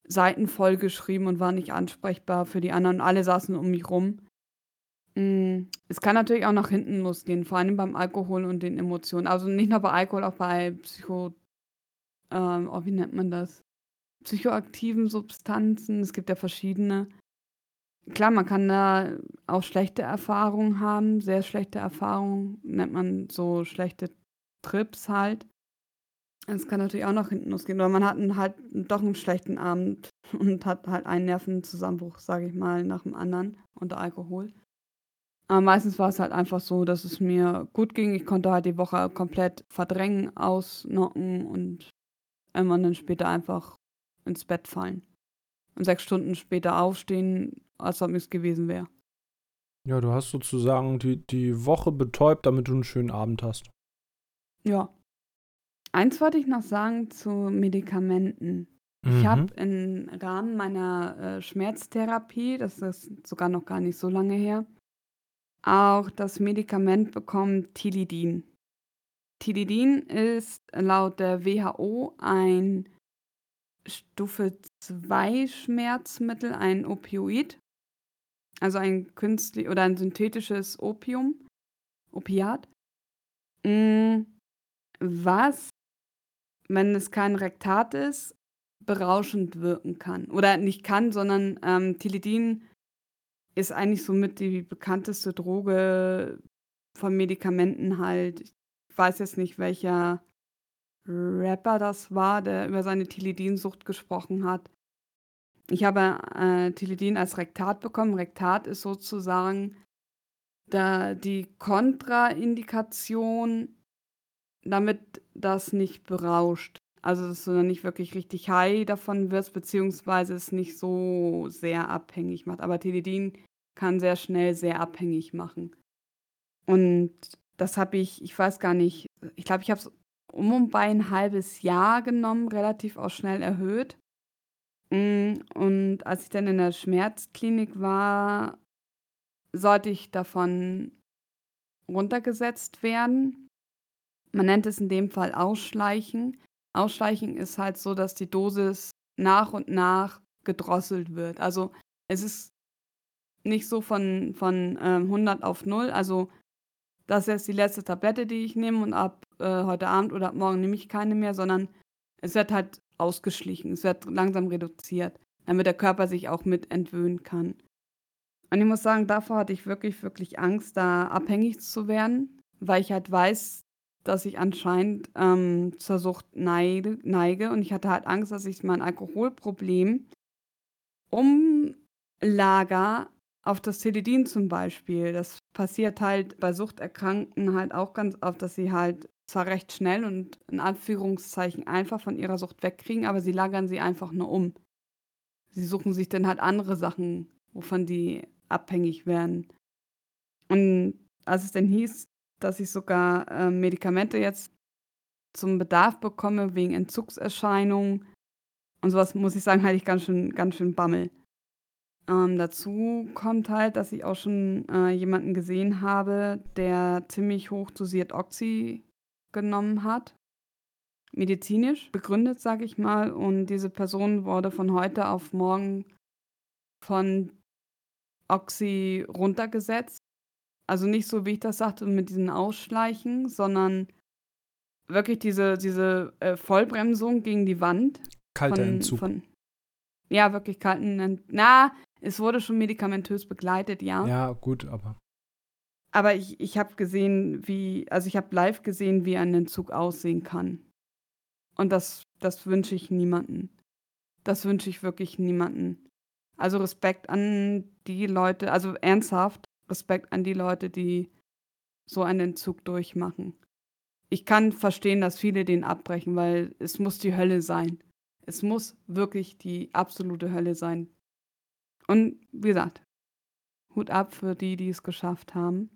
Seiten voll geschrieben und war nicht ansprechbar für die anderen. Alle saßen um mich rum. Hm, es kann natürlich auch nach hinten losgehen, vor allem beim Alkohol und den Emotionen. Also nicht nur bei Alkohol, auch bei Psycho ähm, oh, wie nennt man das? Psychoaktiven Substanzen. Es gibt ja verschiedene. Klar, man kann da auch schlechte Erfahrungen haben, sehr schlechte Erfahrungen, nennt man so schlechte Trips halt. Es kann natürlich auch nach hinten losgehen, oder man hat halt doch einen schlechten Abend und hat halt einen Nervenzusammenbruch, sage ich mal, nach dem anderen unter Alkohol. Aber meistens war es halt einfach so, dass es mir gut ging. Ich konnte halt die Woche komplett verdrängen, ausnocken und irgendwann dann später einfach ins Bett fallen. Und sechs Stunden später aufstehen, als ob nichts gewesen wäre. Ja, du hast sozusagen die, die Woche betäubt, damit du einen schönen Abend hast. Ja. Eins wollte ich noch sagen zu Medikamenten. Ich habe Mhm. im Rahmen meiner äh, Schmerztherapie, das ist sogar noch gar nicht so lange her, auch das Medikament bekommen Tilidin. Tilidin ist laut der WHO ein Stufe 2 Schmerzmittel, ein Opioid, also ein künstlich oder ein synthetisches Opium, Opiat, hm, was, wenn es kein Rektat ist, berauschend wirken kann. Oder nicht kann, sondern ähm, Tilidin ist eigentlich somit die bekannteste Droge von Medikamenten halt. Ich weiß jetzt nicht, welcher Rapper das war, der über seine Tilidin-Sucht gesprochen hat. Ich habe äh, Tilidin als Rektat bekommen. Rektat ist sozusagen da die Kontraindikation, damit das nicht berauscht. Also, dass du dann nicht wirklich richtig high davon wirst, beziehungsweise es nicht so sehr abhängig macht. Aber Tilidin kann sehr schnell sehr abhängig machen. Und das habe ich, ich weiß gar nicht, ich glaube, ich habe es um und bei ein halbes Jahr genommen, relativ auch schnell erhöht. Mm, und als ich dann in der Schmerzklinik war, sollte ich davon runtergesetzt werden. Man nennt es in dem Fall Ausschleichen. Ausschleichen ist halt so, dass die Dosis nach und nach gedrosselt wird. Also es ist nicht so von, von ähm, 100 auf 0. Also das ist jetzt die letzte Tablette, die ich nehme und ab äh, heute Abend oder ab morgen nehme ich keine mehr, sondern es wird halt ausgeschlichen. Es wird langsam reduziert, damit der Körper sich auch mit entwöhnen kann. Und ich muss sagen, davor hatte ich wirklich, wirklich Angst, da abhängig zu werden, weil ich halt weiß, dass ich anscheinend ähm, zur Sucht neige. Und ich hatte halt Angst, dass ich mein Alkoholproblem umlager auf das Teledin zum Beispiel. Das passiert halt bei Suchterkrankten halt auch ganz oft, dass sie halt zwar recht schnell und in Anführungszeichen einfach von ihrer Sucht wegkriegen, aber sie lagern sie einfach nur um. Sie suchen sich dann halt andere Sachen, wovon die abhängig werden. Und als es dann hieß, dass ich sogar äh, Medikamente jetzt zum Bedarf bekomme wegen Entzugserscheinungen und sowas, muss ich sagen, halte ich ganz schön, ganz schön Bammel. Ähm, dazu kommt halt, dass ich auch schon äh, jemanden gesehen habe, der ziemlich hoch dosiert Oxy genommen hat. Medizinisch begründet, sage ich mal. Und diese Person wurde von heute auf morgen von Oxy runtergesetzt. Also nicht so, wie ich das sagte, mit diesen Ausschleichen, sondern wirklich diese, diese äh, Vollbremsung gegen die Wand. Kalter von, Entzug. Von, ja, wirklich kalten Entzug. Na, es wurde schon medikamentös begleitet, ja. Ja, gut, aber. Aber ich, ich habe gesehen, wie, also ich habe live gesehen, wie ein Entzug aussehen kann. Und das, das wünsche ich niemanden. Das wünsche ich wirklich niemanden. Also Respekt an die Leute, also ernsthaft Respekt an die Leute, die so einen Entzug durchmachen. Ich kann verstehen, dass viele den abbrechen, weil es muss die Hölle sein. Es muss wirklich die absolute Hölle sein. Und wie gesagt, Hut ab für die, die es geschafft haben.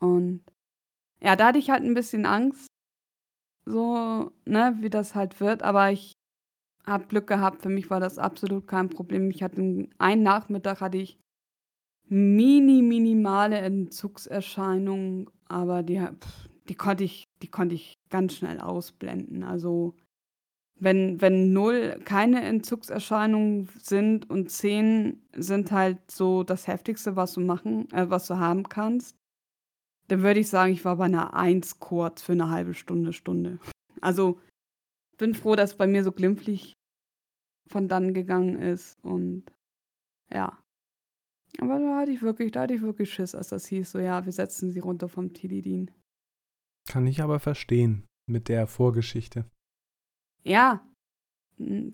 Und ja, da hatte ich halt ein bisschen Angst, so, ne, wie das halt wird, aber ich habe Glück gehabt. Für mich war das absolut kein Problem. Ich hatte einen Nachmittag hatte ich mini minimale Entzugserscheinungen, aber die die konnte ich die konnte ich ganz schnell ausblenden. Also, wenn wenn 0 keine Entzugserscheinungen sind und 10 sind halt so das Heftigste, was du machen äh, was du haben kannst, dann würde ich sagen, ich war bei einer 1 kurz für eine halbe Stunde, Stunde. Also, bin froh, dass bei mir so glimpflich von dann gegangen ist und ja. Aber da hatte ich wirklich, da hatte ich wirklich Schiss, als das hieß, so ja, wir setzen sie runter vom Tilidin. Kann ich aber verstehen mit der Vorgeschichte. Ja,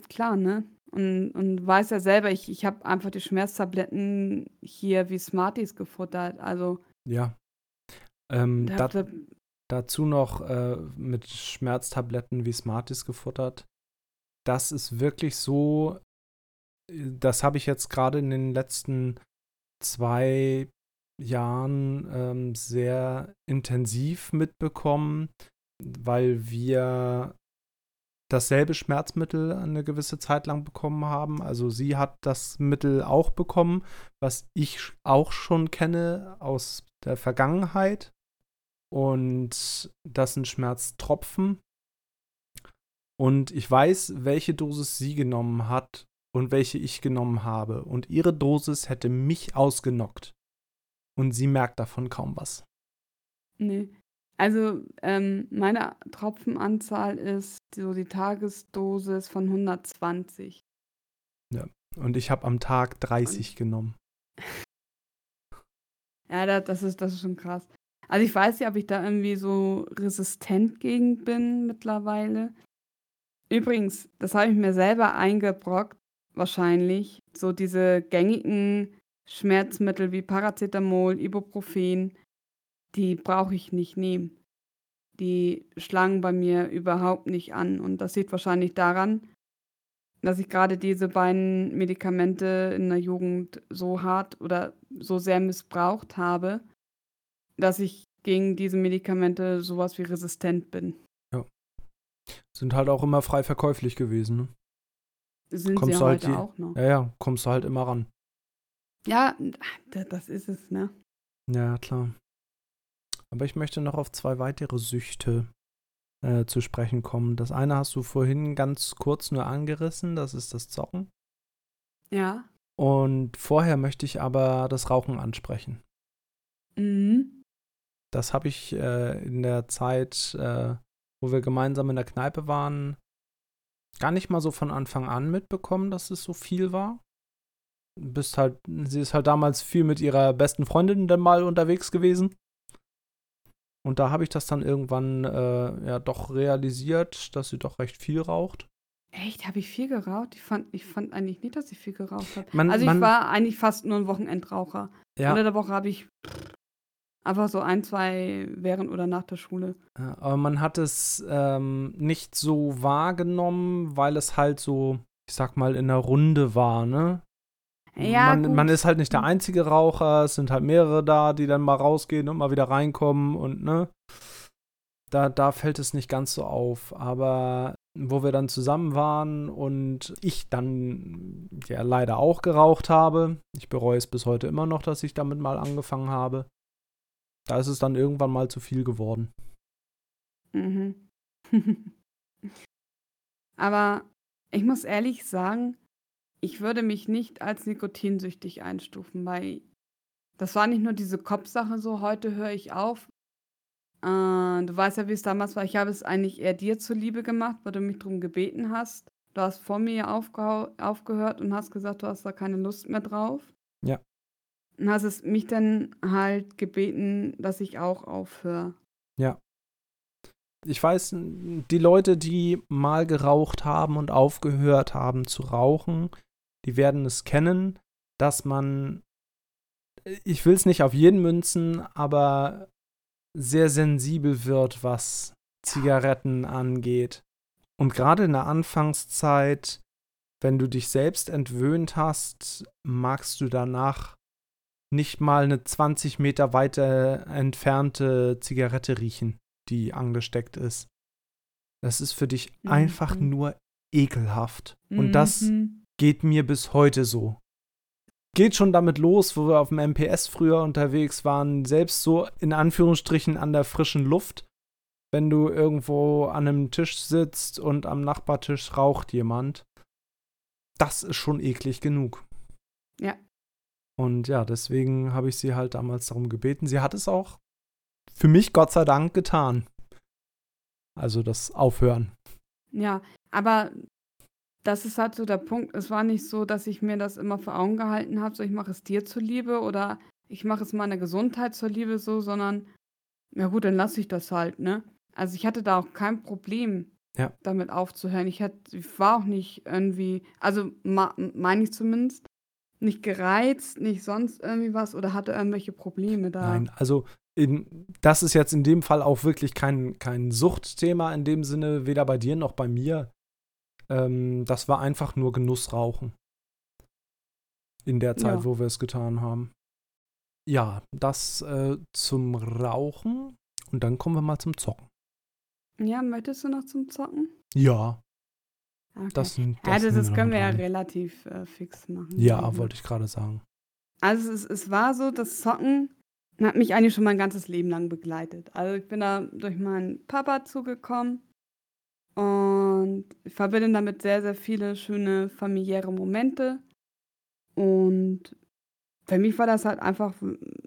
klar, ne? Und, und weiß ja selber, ich, ich habe einfach die Schmerztabletten hier wie Smarties gefuttert. Also. Ja. Ähm, da, da, dazu noch äh, mit Schmerztabletten wie Smarties gefuttert das ist wirklich so, das habe ich jetzt gerade in den letzten zwei Jahren ähm, sehr intensiv mitbekommen, weil wir dasselbe Schmerzmittel eine gewisse Zeit lang bekommen haben. Also sie hat das Mittel auch bekommen, was ich auch schon kenne aus der Vergangenheit. Und das sind Schmerztropfen. Und ich weiß, welche Dosis sie genommen hat und welche ich genommen habe. Und ihre Dosis hätte mich ausgenockt. Und sie merkt davon kaum was. Nee. Also ähm, meine Tropfenanzahl ist so die Tagesdosis von 120. Ja. Und ich habe am Tag 30 und genommen. ja, das ist, das ist schon krass. Also ich weiß nicht, ob ich da irgendwie so resistent gegen bin mittlerweile. Übrigens, das habe ich mir selber eingebrockt, wahrscheinlich. So diese gängigen Schmerzmittel wie Paracetamol, Ibuprofen, die brauche ich nicht nehmen. Die schlagen bei mir überhaupt nicht an. Und das liegt wahrscheinlich daran, dass ich gerade diese beiden Medikamente in der Jugend so hart oder so sehr missbraucht habe, dass ich gegen diese Medikamente sowas wie resistent bin. Ja. Sind halt auch immer frei verkäuflich gewesen, ne? Sind kommst sie halt je, auch noch. Ja, ja, kommst du halt immer ran. Ja, das ist es, ne? Ja, klar. Aber ich möchte noch auf zwei weitere Süchte äh, zu sprechen kommen. Das eine hast du vorhin ganz kurz nur angerissen, das ist das Zocken. Ja. Und vorher möchte ich aber das Rauchen ansprechen. Mhm das habe ich äh, in der Zeit, äh, wo wir gemeinsam in der Kneipe waren, gar nicht mal so von Anfang an mitbekommen, dass es so viel war. Bist halt, sie ist halt damals viel mit ihrer besten Freundin dann mal unterwegs gewesen. Und da habe ich das dann irgendwann äh, ja doch realisiert, dass sie doch recht viel raucht. Echt? Habe ich viel geraucht? Ich fand, ich fand eigentlich nicht, dass ich viel geraucht habe. also ich war eigentlich fast nur ein Wochenendraucher. Ja. Unter der Woche habe ich Einfach so ein, zwei während oder nach der Schule. Aber man hat es ähm, nicht so wahrgenommen, weil es halt so, ich sag mal, in der Runde war, ne? Ja, man, man, ist halt nicht der mhm. einzige Raucher, es sind halt mehrere da, die dann mal rausgehen und mal wieder reinkommen und ne. Da, da fällt es nicht ganz so auf. Aber wo wir dann zusammen waren und ich dann ja leider auch geraucht habe, ich bereue es bis heute immer noch, dass ich damit mal angefangen habe, da ist es dann irgendwann mal zu viel geworden. Mhm. Aber ich muss ehrlich sagen, ich würde mich nicht als nikotinsüchtig einstufen, weil das war nicht nur diese Kopfsache so, heute höre ich auf. Äh, du weißt ja, wie es damals war. Ich habe es eigentlich eher dir zuliebe gemacht, weil du mich darum gebeten hast. Du hast vor mir aufgehört und hast gesagt, du hast da keine Lust mehr drauf hast es mich dann halt gebeten, dass ich auch aufhöre. Ja. Ich weiß, die Leute, die mal geraucht haben und aufgehört haben zu rauchen, die werden es kennen, dass man, ich will es nicht auf jeden münzen, aber sehr sensibel wird, was Zigaretten angeht. Und gerade in der Anfangszeit, wenn du dich selbst entwöhnt hast, magst du danach nicht mal eine 20 Meter weiter entfernte Zigarette riechen, die angesteckt ist. Das ist für dich mhm. einfach nur ekelhaft. Mhm. Und das mhm. geht mir bis heute so. Geht schon damit los, wo wir auf dem MPS früher unterwegs waren, selbst so in Anführungsstrichen an der frischen Luft. Wenn du irgendwo an einem Tisch sitzt und am Nachbartisch raucht jemand, das ist schon eklig genug. Und ja, deswegen habe ich sie halt damals darum gebeten. Sie hat es auch für mich Gott sei Dank getan. Also das Aufhören. Ja, aber das ist halt so der Punkt. Es war nicht so, dass ich mir das immer vor Augen gehalten habe, so ich mache es dir zuliebe oder ich mache es meiner Gesundheit zuliebe so, sondern ja gut, dann lasse ich das halt, ne? Also ich hatte da auch kein Problem, ja. damit aufzuhören. Ich, hat, ich war auch nicht irgendwie, also meine ich zumindest, nicht gereizt, nicht sonst irgendwie was oder hatte irgendwelche Probleme da? Nein, also in, das ist jetzt in dem Fall auch wirklich kein, kein Suchtthema in dem Sinne, weder bei dir noch bei mir. Ähm, das war einfach nur Genussrauchen. In der Zeit, ja. wo wir es getan haben. Ja, das äh, zum Rauchen und dann kommen wir mal zum Zocken. Ja, möchtest du noch zum Zocken? Ja, Okay. Das, das, also das können wir ja relativ äh, fix machen. Ja, also wollte ich gerade sagen. Also es, es war so, das Zocken hat mich eigentlich schon mein ganzes Leben lang begleitet. Also ich bin da durch meinen Papa zugekommen und ich verbinde damit sehr, sehr viele schöne familiäre Momente. Und für mich war das halt einfach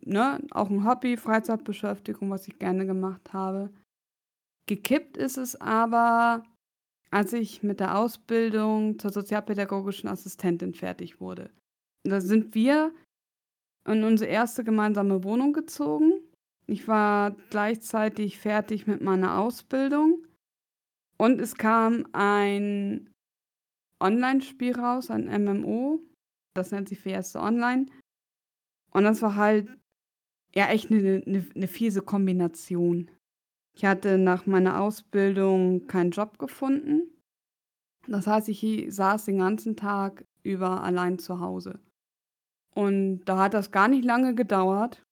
ne, auch ein Hobby, Freizeitbeschäftigung, was ich gerne gemacht habe. Gekippt ist es aber als ich mit der Ausbildung zur sozialpädagogischen Assistentin fertig wurde. Da sind wir in unsere erste gemeinsame Wohnung gezogen. Ich war gleichzeitig fertig mit meiner Ausbildung und es kam ein Online-Spiel raus, ein MMO. Das nennt sich Fiesta Online. Und das war halt ja echt eine, eine, eine fiese Kombination. Ich hatte nach meiner Ausbildung keinen Job gefunden. Das heißt, ich saß den ganzen Tag über allein zu Hause. Und da hat das gar nicht lange gedauert.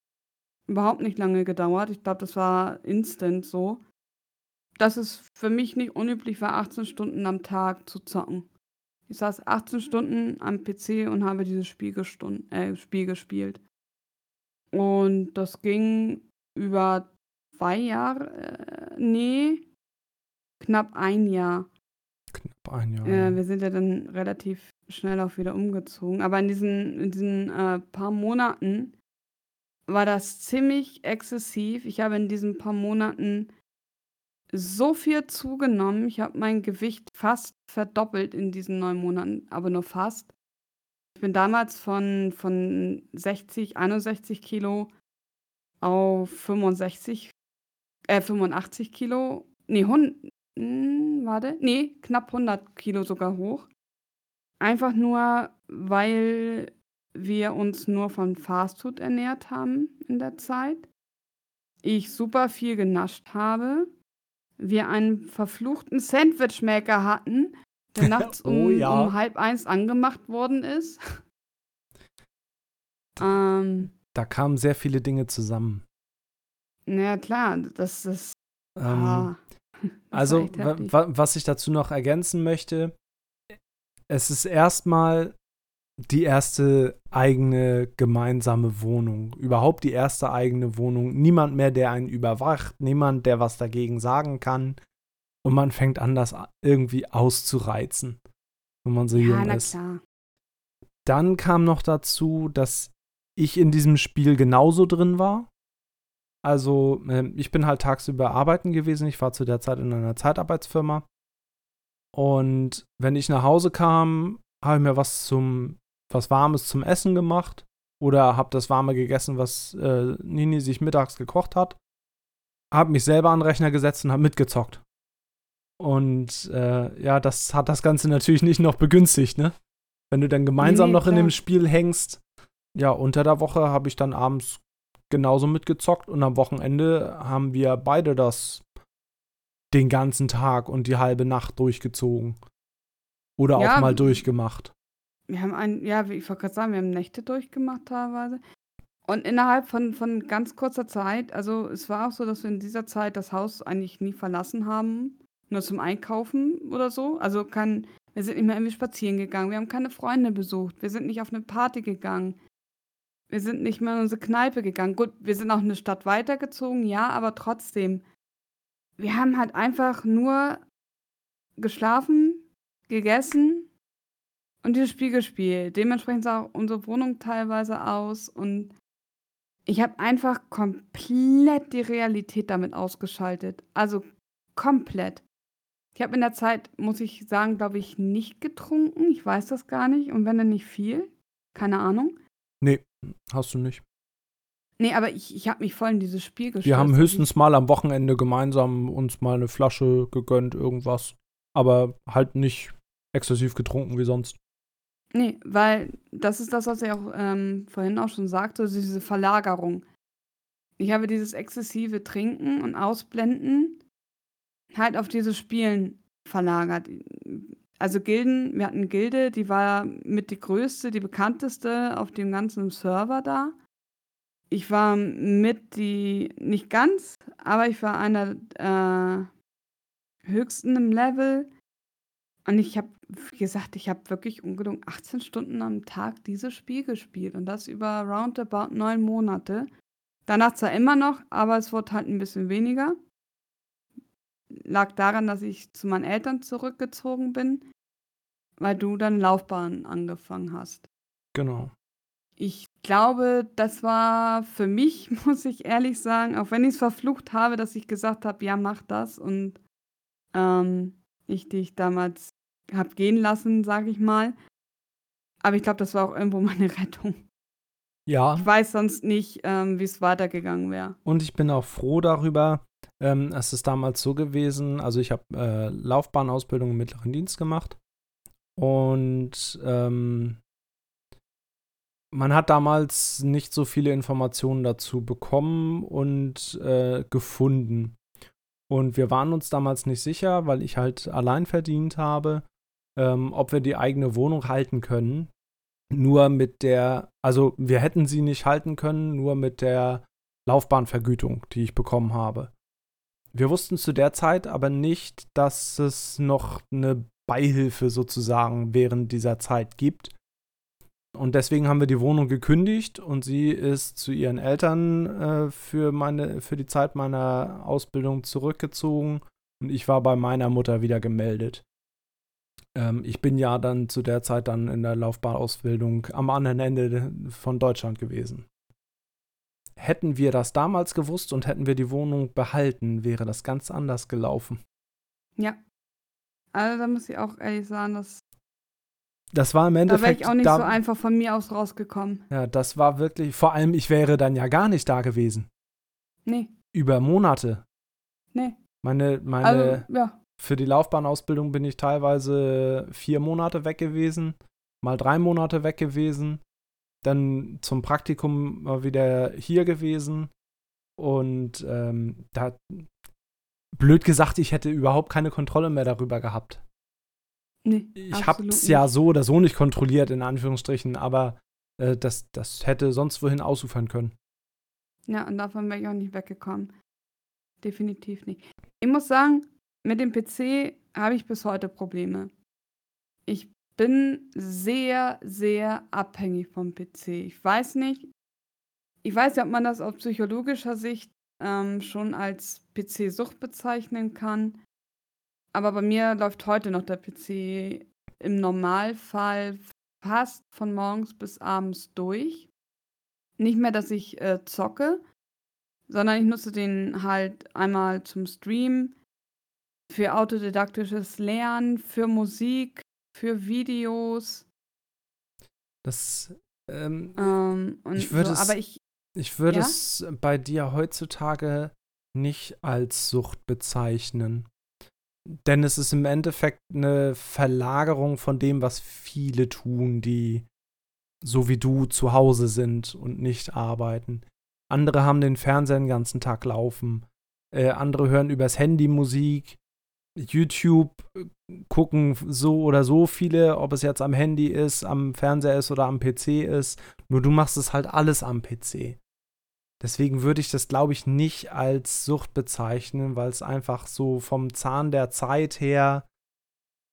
Überhaupt nicht lange gedauert. Ich glaube, das war instant so. Dass es für mich nicht unüblich war, 18 Stunden am Tag zu zocken. Ich saß 18 Stunden am PC und habe dieses Spiel, äh, Spiel gespielt. Und das ging über zwei Jahre, äh, nee, knapp ein Jahr. Knapp ein Jahr. Äh, wir sind ja dann relativ schnell auch wieder umgezogen. Aber in diesen, in diesen äh, paar Monaten war das ziemlich exzessiv. Ich habe in diesen paar Monaten so viel zugenommen. Ich habe mein Gewicht fast verdoppelt in diesen neun Monaten, aber nur fast. Ich bin damals von, von 60, 61 Kilo auf 65, äh, 85 Kilo, nee, 100, mh, hm, warte, nee, knapp 100 Kilo sogar hoch. Einfach nur, weil wir uns nur von Fastfood ernährt haben in der Zeit. Ich super viel genascht habe. Wir einen verfluchten Sandwichmaker hatten, der nachts oh um, oh, ja. um halb eins angemacht worden ist. ähm, da kamen sehr viele Dinge zusammen. Ja, klar, das ist. Ähm, ah, also, was ich dazu noch ergänzen möchte, es ist erstmal die erste eigene gemeinsame Wohnung. Überhaupt die erste eigene Wohnung. Niemand mehr, der einen überwacht, niemand, der was dagegen sagen kann. Und man fängt an, das irgendwie auszureizen, wenn man so ja, jung ist. Klar. Dann kam noch dazu, dass ich in diesem Spiel genauso drin war. Also, äh, ich bin halt tagsüber arbeiten gewesen. Ich war zu der Zeit in einer Zeitarbeitsfirma. Und wenn ich nach Hause kam, habe ich mir was zum was Warmes zum Essen gemacht oder habe das Warme gegessen, was äh, Nini sich mittags gekocht hat. Habe mich selber an den Rechner gesetzt und habe mitgezockt. Und äh, ja, das hat das Ganze natürlich nicht noch begünstigt, ne? Wenn du dann gemeinsam nee, noch in dem Spiel hängst. Ja, unter der Woche habe ich dann abends genauso mitgezockt und am Wochenende haben wir beide das den ganzen Tag und die halbe Nacht durchgezogen. Oder ja, auch mal durchgemacht. Wir haben ein, ja, ich wollte gerade sagen, wir haben Nächte durchgemacht teilweise. Und innerhalb von, von ganz kurzer Zeit, also es war auch so, dass wir in dieser Zeit das Haus eigentlich nie verlassen haben, nur zum Einkaufen oder so. Also kein, wir sind nicht mehr irgendwie spazieren gegangen, wir haben keine Freunde besucht, wir sind nicht auf eine Party gegangen, wir sind nicht mehr in unsere Kneipe gegangen. Gut, wir sind auch eine Stadt weitergezogen, ja, aber trotzdem, wir haben halt einfach nur geschlafen, gegessen und dieses Spiel gespielt. Dementsprechend sah auch unsere Wohnung teilweise aus und ich habe einfach komplett die Realität damit ausgeschaltet. Also komplett. Ich habe in der Zeit, muss ich sagen, glaube ich, nicht getrunken. Ich weiß das gar nicht. Und wenn dann nicht viel. Keine Ahnung. Nee, hast du nicht. Nee, aber ich, ich habe mich voll in dieses Spiel gestellt. Wir haben höchstens mal am Wochenende gemeinsam uns mal eine Flasche gegönnt, irgendwas. Aber halt nicht exzessiv getrunken wie sonst. Nee, weil das ist das, was ich auch ähm, vorhin auch schon sagte, also diese Verlagerung. Ich habe dieses exzessive Trinken und Ausblenden halt auf dieses Spielen verlagert. Also Gilden, wir hatten Gilde, die war mit die größte, die bekannteste auf dem ganzen Server da. Ich war mit die, nicht ganz, aber ich war einer äh, höchsten im Level. Und ich habe, wie gesagt, ich habe wirklich ungelogen 18 Stunden am Tag dieses Spiel gespielt und das über roundabout neun Monate. Danach zwar immer noch, aber es wurde halt ein bisschen weniger. Lag daran, dass ich zu meinen Eltern zurückgezogen bin, weil du dann Laufbahn angefangen hast. Genau. Ich glaube, das war für mich, muss ich ehrlich sagen, auch wenn ich es verflucht habe, dass ich gesagt habe, ja, mach das und ähm, ich dich damals habe gehen lassen, sage ich mal. Aber ich glaube, das war auch irgendwo meine Rettung. Ja. Ich weiß sonst nicht, ähm, wie es weitergegangen wäre. Und ich bin auch froh darüber. Ähm, es ist damals so gewesen, also ich habe äh, Laufbahnausbildung im mittleren Dienst gemacht. Und ähm, man hat damals nicht so viele Informationen dazu bekommen und äh, gefunden. Und wir waren uns damals nicht sicher, weil ich halt allein verdient habe, ähm, ob wir die eigene Wohnung halten können. Nur mit der, also wir hätten sie nicht halten können, nur mit der Laufbahnvergütung, die ich bekommen habe. Wir wussten zu der Zeit aber nicht, dass es noch eine Beihilfe sozusagen während dieser Zeit gibt. Und deswegen haben wir die Wohnung gekündigt und sie ist zu ihren Eltern äh, für, meine, für die Zeit meiner Ausbildung zurückgezogen und ich war bei meiner Mutter wieder gemeldet. Ähm, ich bin ja dann zu der Zeit dann in der Laufbahnausbildung am anderen Ende von Deutschland gewesen. Hätten wir das damals gewusst und hätten wir die Wohnung behalten, wäre das ganz anders gelaufen. Ja. Also da muss ich auch ehrlich sagen, dass das war im Endeffekt. Da wäre ich auch nicht da, so einfach von mir aus rausgekommen. Ja, das war wirklich. Vor allem, ich wäre dann ja gar nicht da gewesen. Nee. Über Monate. Nee. Meine, meine. Also, ja. Für die Laufbahnausbildung bin ich teilweise vier Monate weg gewesen, mal drei Monate weg gewesen, dann zum Praktikum mal wieder hier gewesen und ähm, da blöd gesagt, ich hätte überhaupt keine Kontrolle mehr darüber gehabt. Nee, ich habe es ja so oder so nicht kontrolliert, in Anführungsstrichen, aber äh, das, das hätte sonst wohin ausufern können. Ja, und davon wäre ich auch nicht weggekommen. Definitiv nicht. Ich muss sagen, mit dem PC habe ich bis heute Probleme. Ich bin sehr, sehr abhängig vom PC. Ich weiß nicht, ich weiß ja, ob man das aus psychologischer Sicht ähm, schon als PC-Sucht bezeichnen kann. Aber bei mir läuft heute noch der PC im Normalfall fast von morgens bis abends durch. Nicht mehr, dass ich äh, zocke, sondern ich nutze den halt einmal zum Stream, für autodidaktisches Lernen, für Musik, für Videos. Das, ähm, ähm ich würde so, es, ich, ich würde ja? es bei dir heutzutage nicht als Sucht bezeichnen. Denn es ist im Endeffekt eine Verlagerung von dem, was viele tun, die so wie du zu Hause sind und nicht arbeiten. Andere haben den Fernseher den ganzen Tag laufen. Äh, andere hören übers Handy Musik. YouTube gucken so oder so viele, ob es jetzt am Handy ist, am Fernseher ist oder am PC ist. Nur du machst es halt alles am PC. Deswegen würde ich das, glaube ich, nicht als Sucht bezeichnen, weil es einfach so vom Zahn der Zeit her,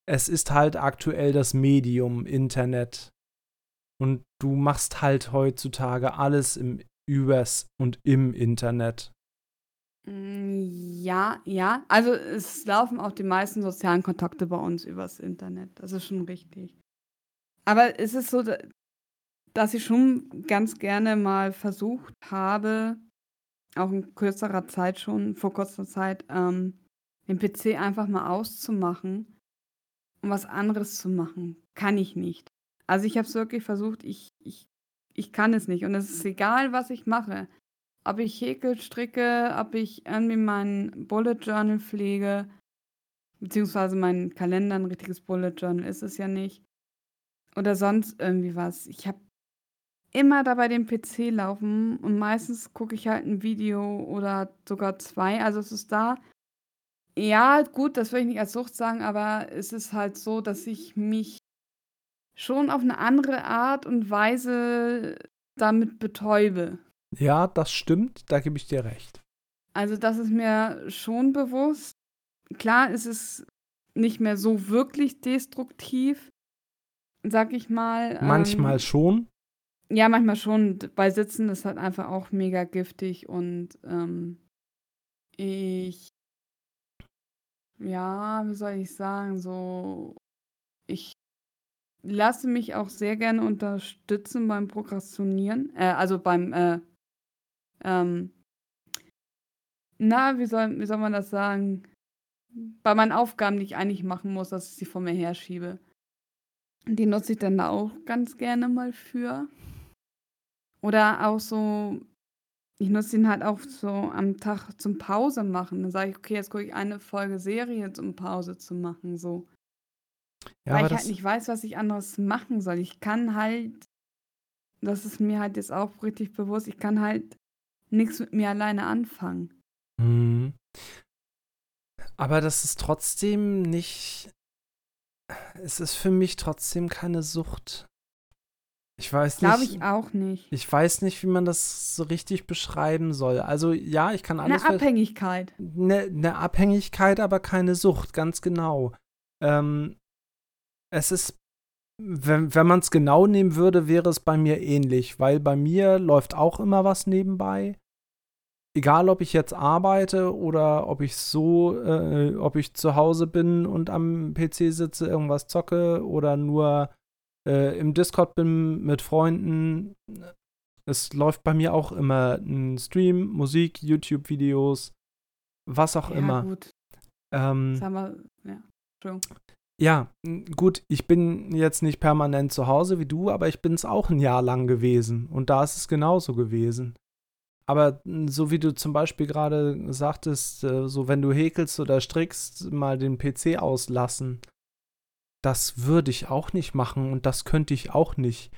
es ist halt aktuell das Medium Internet. Und du machst halt heutzutage alles im Übers und im Internet. Mm, ja, ja. Also es laufen auch die meisten sozialen Kontakte bei uns übers Internet. Das ist schon richtig. Aber es ist so, dass ich schon ganz gerne mal versucht habe, auch in kürzerer Zeit schon, vor kurzer Zeit, ähm, den PC einfach mal auszumachen und was anderes zu machen. Kann ich nicht. Also ich habe es wirklich versucht, ich, ich, ich kann es nicht. Und es ist egal, was ich mache. Ob ich häkel, stricke, ob ich irgendwie mein Bullet Journal pflege, beziehungsweise mein Kalender, ein richtiges Bullet Journal ist es ja nicht. Oder sonst irgendwie was. Ich habe immer dabei den PC laufen und meistens gucke ich halt ein Video oder sogar zwei. Also es ist da. Ja, gut, das will ich nicht als Sucht sagen, aber es ist halt so, dass ich mich schon auf eine andere Art und Weise damit betäube. Ja, das stimmt, da gebe ich dir recht. Also das ist mir schon bewusst. Klar ist es nicht mehr so wirklich destruktiv, sag ich mal. Manchmal ähm, schon. Ja, manchmal schon. Bei Sitzen ist halt einfach auch mega giftig und ähm, ich, ja, wie soll ich sagen, so, ich lasse mich auch sehr gerne unterstützen beim Prokrastinieren, äh, also beim, äh, ähm, na, wie soll, wie soll man das sagen? Bei meinen Aufgaben, die ich eigentlich machen muss, dass ich sie vor mir herschiebe. Die nutze ich dann da auch ganz gerne mal für. Oder auch so, ich nutze ihn halt auch so am Tag zum Pause machen. Dann sage ich, okay, jetzt gucke ich eine Folge Serie, um Pause zu machen, so. Ja, Weil ich halt nicht weiß, was ich anderes machen soll. Ich kann halt, das ist mir halt jetzt auch richtig bewusst, ich kann halt nichts mit mir alleine anfangen. Mhm. aber das ist trotzdem nicht, es ist für mich trotzdem keine Sucht. Ich weiß Glaube nicht, ich auch nicht. ich weiß nicht, wie man das so richtig beschreiben soll. Also ja, ich kann Eine alles ver- Abhängigkeit. eine, eine Abhängigkeit, aber keine Sucht, ganz genau. Ähm, es ist, wenn, wenn man es genau nehmen würde, wäre es bei mir ähnlich, weil bei mir läuft auch immer was nebenbei. Egal, ob ich jetzt arbeite oder ob ich so, äh, ob ich zu Hause bin und am PC sitze, irgendwas zocke oder nur äh, im Discord bin mit Freunden. Es läuft bei mir auch immer ein Stream, Musik, YouTube-Videos, was auch Ja, immer. gut. Ähm, Das haben wir, ja. Entschuldigung. Ja, gut, ich bin jetzt nicht permanent zu Hause wie du, aber ich bin es auch ein Jahr lang gewesen. Und da ist es genauso gewesen. Aber so wie du zum Beispiel gerade sagtest, äh, so wenn du häkelst oder strickst, mal den PC auslassen, das würde ich auch nicht machen und das könnte ich auch nicht.